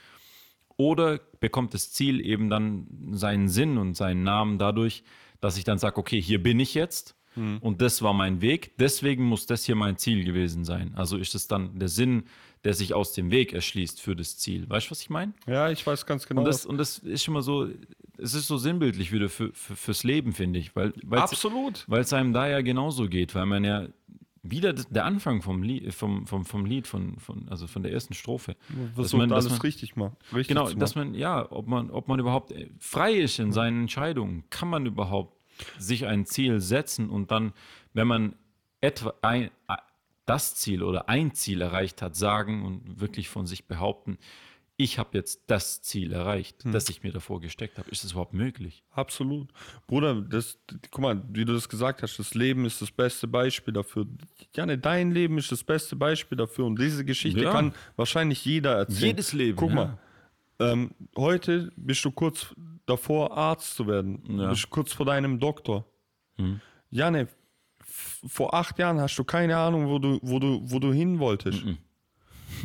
Oder bekommt das Ziel eben dann seinen Sinn und seinen Namen dadurch, dass ich dann sage, okay, hier bin ich jetzt und das war mein Weg, deswegen muss das hier mein Ziel gewesen sein. Also ist es dann der Sinn, der sich aus dem Weg erschließt für das Ziel. Weißt du, was ich meine? Ja, ich weiß ganz genau. Und das, und das ist schon mal so, es ist so sinnbildlich wieder für, für, fürs Leben, finde ich. Weil Absolut. weil es einem da ja genauso geht, weil man ja wieder der Anfang vom Lied, vom, vom, vom Lied von, von, also von der ersten Strophe. Versucht man- dass alles man- richtig mal. Richtig Genau, dass man, ja, ob man, ob man überhaupt äh, frei ist in seinen Entscheidungen. Kann man überhaupt sich ein Ziel setzen und dann, wenn man etwa ein, das Ziel oder ein Ziel erreicht hat, sagen und wirklich von sich behaupten, ich habe jetzt das Ziel erreicht, Hm. das ich mir davor gesteckt habe. Ist es überhaupt möglich? Absolut. Bruder, das, guck mal, wie du das gesagt hast, das Leben ist das beste Beispiel dafür. Janne, dein Leben ist das beste Beispiel dafür. Und diese Geschichte Ja. kann wahrscheinlich jeder erzählen. Jedes Leben, Guck ja. mal, ähm, heute bist du kurz davor, Arzt zu werden. Ja. Bist kurz vor deinem Doktor. Janne, f- vor acht Jahren hast du keine Ahnung, wo du, wo du, wo du hin wolltest.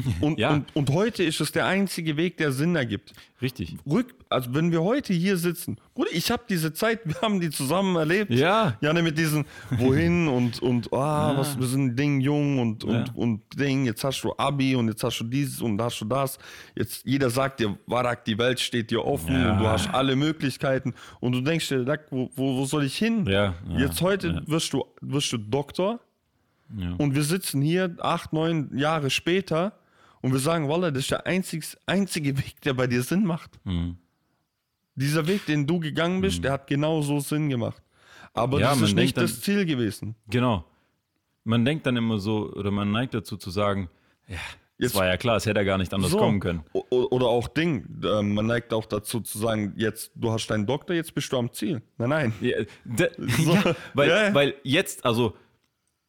Und, Ja. und, und heute ist es der einzige Weg, der Sinn ergibt Richtig. rück, also wenn wir heute hier sitzen, Bruder, ich habe diese Zeit, wir haben die zusammen erlebt. Ja. Ja, ne, mit diesen wohin und und ah, was wir sind Ding jung und und Ja. und Ding, jetzt hast du Abi und jetzt hast du dieses und hast du das. Jetzt jeder sagt dir, Warak, die Welt steht dir offen Ja. und du hast alle Möglichkeiten und du denkst dir, wo, wo, wo soll ich hin? Ja, ja, jetzt heute ja. wirst du wirst du Doktor Ja. und wir sitzen hier acht, neun Jahre später und wir sagen, Wallah, das ist der einzig, einzige Weg, der bei dir Sinn macht. Mhm. Dieser Weg, den du gegangen bist, der hat genau so Sinn gemacht. Aber Ja, das ist nicht dann- das Ziel gewesen. Genau. Man denkt dann immer so, oder man neigt dazu zu sagen, ja, Jetzt- das war ja klar, es hätte ja gar nicht anders kommen können. Oder auch Ding, äh, man neigt auch dazu zu sagen, jetzt, du hast deinen Doktor, jetzt bist du am Ziel. Nein, nein. Ja, de, ja, weil, ja. weil jetzt, also,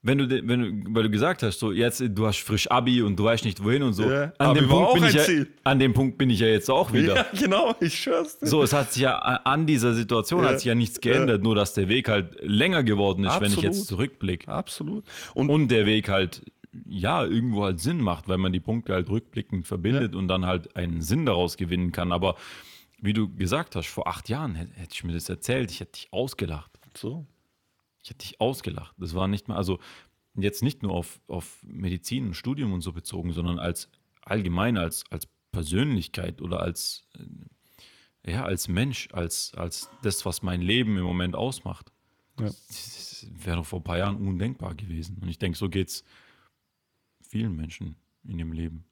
wenn du, wenn du, weil du gesagt hast, so jetzt, du hast frisch Abi und du weißt nicht wohin und so, Ja, an, Abi dem Punkt auch bin ich ja, an dem Punkt bin ich ja jetzt auch wieder. Ja, genau, ich schwör's dir. So, es hat sich ja an dieser Situation Ja. hat sich ja nichts geändert, nur dass der Weg halt länger geworden ist, wenn ich Absolut. jetzt zurückblicke. Absolut. Und, Und der Weg halt, ja, irgendwo halt Sinn macht, weil man die Punkte halt rückblickend verbindet und dann halt einen Sinn daraus gewinnen kann. Aber wie du gesagt hast, vor acht Jahren hätte hätte ich mir das erzählt, ich hätte dich ausgelacht. so. Ich hätte dich ausgelacht. Das war nicht mal, also jetzt nicht nur auf, auf Medizin und Studium und so bezogen, sondern als allgemein, als, als Persönlichkeit oder als, äh, ja, als Mensch, als, als das, was mein Leben im Moment ausmacht. Ja. Das wäre doch vor ein paar Jahren undenkbar gewesen. Und ich denke, so geht es vielen Menschen in dem Leben.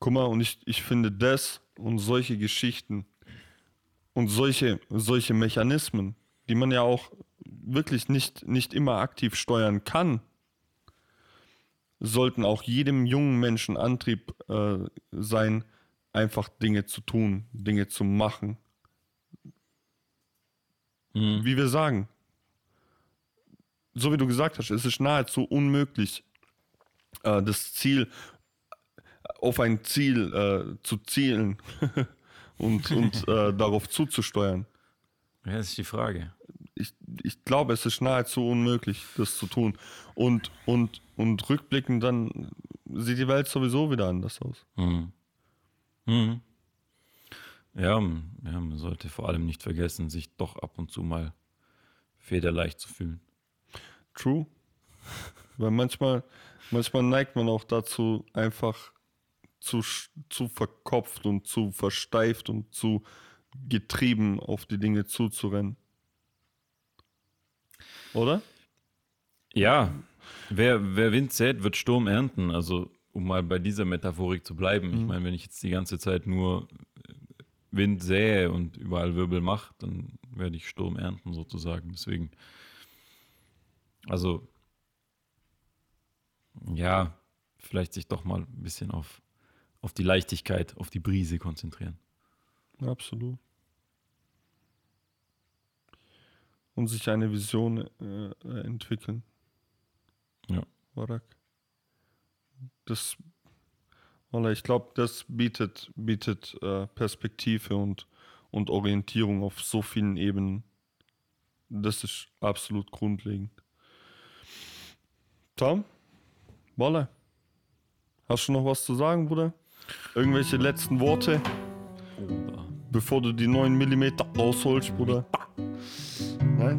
Guck mal, und ich, ich finde das und solche Geschichten und solche, solche Mechanismen, die man ja auch wirklich nicht, nicht immer aktiv steuern kann, sollten auch jedem jungen Menschen Antrieb äh, sein, einfach Dinge zu tun, Dinge zu machen. Wie wir sagen, so wie du gesagt hast, es ist nahezu unmöglich, äh, das Ziel auf ein Ziel äh, zu zielen und, und äh, darauf zuzusteuern. Ja, das ist die Frage. Ich, ich glaube, es ist nahezu unmöglich, das zu tun. Und, und, und rückblickend dann sieht die Welt sowieso wieder anders aus. Mhm. Mhm. Ja, ja, man sollte vor allem nicht vergessen, sich doch ab und zu mal federleicht zu fühlen. True. Weil manchmal, manchmal neigt man auch dazu, einfach zu, zu verkopft und zu versteift und zu getrieben auf die Dinge zuzurennen. Oder? Ja, wer, wer Wind sät, wird Sturm ernten. Also, um mal bei dieser Metaphorik zu bleiben. Ich Mhm. meine, wenn ich jetzt die ganze Zeit nur Wind sähe und überall Wirbel mache, dann werde ich Sturm ernten sozusagen. Deswegen, also, ja, vielleicht sich doch mal ein bisschen auf, auf die Leichtigkeit, auf die Brise konzentrieren. Absolut. Und sich eine Vision äh, entwickeln. Ja. Barak. Das, ich glaube, das bietet, bietet äh, Perspektive und, und Orientierung auf so vielen Ebenen. Das ist absolut grundlegend. Tom? Wolle? Hast du noch was zu sagen, Bruder? Irgendwelche letzten Worte, Oder bevor du die 9 mm rausholst, Bruder? Nein?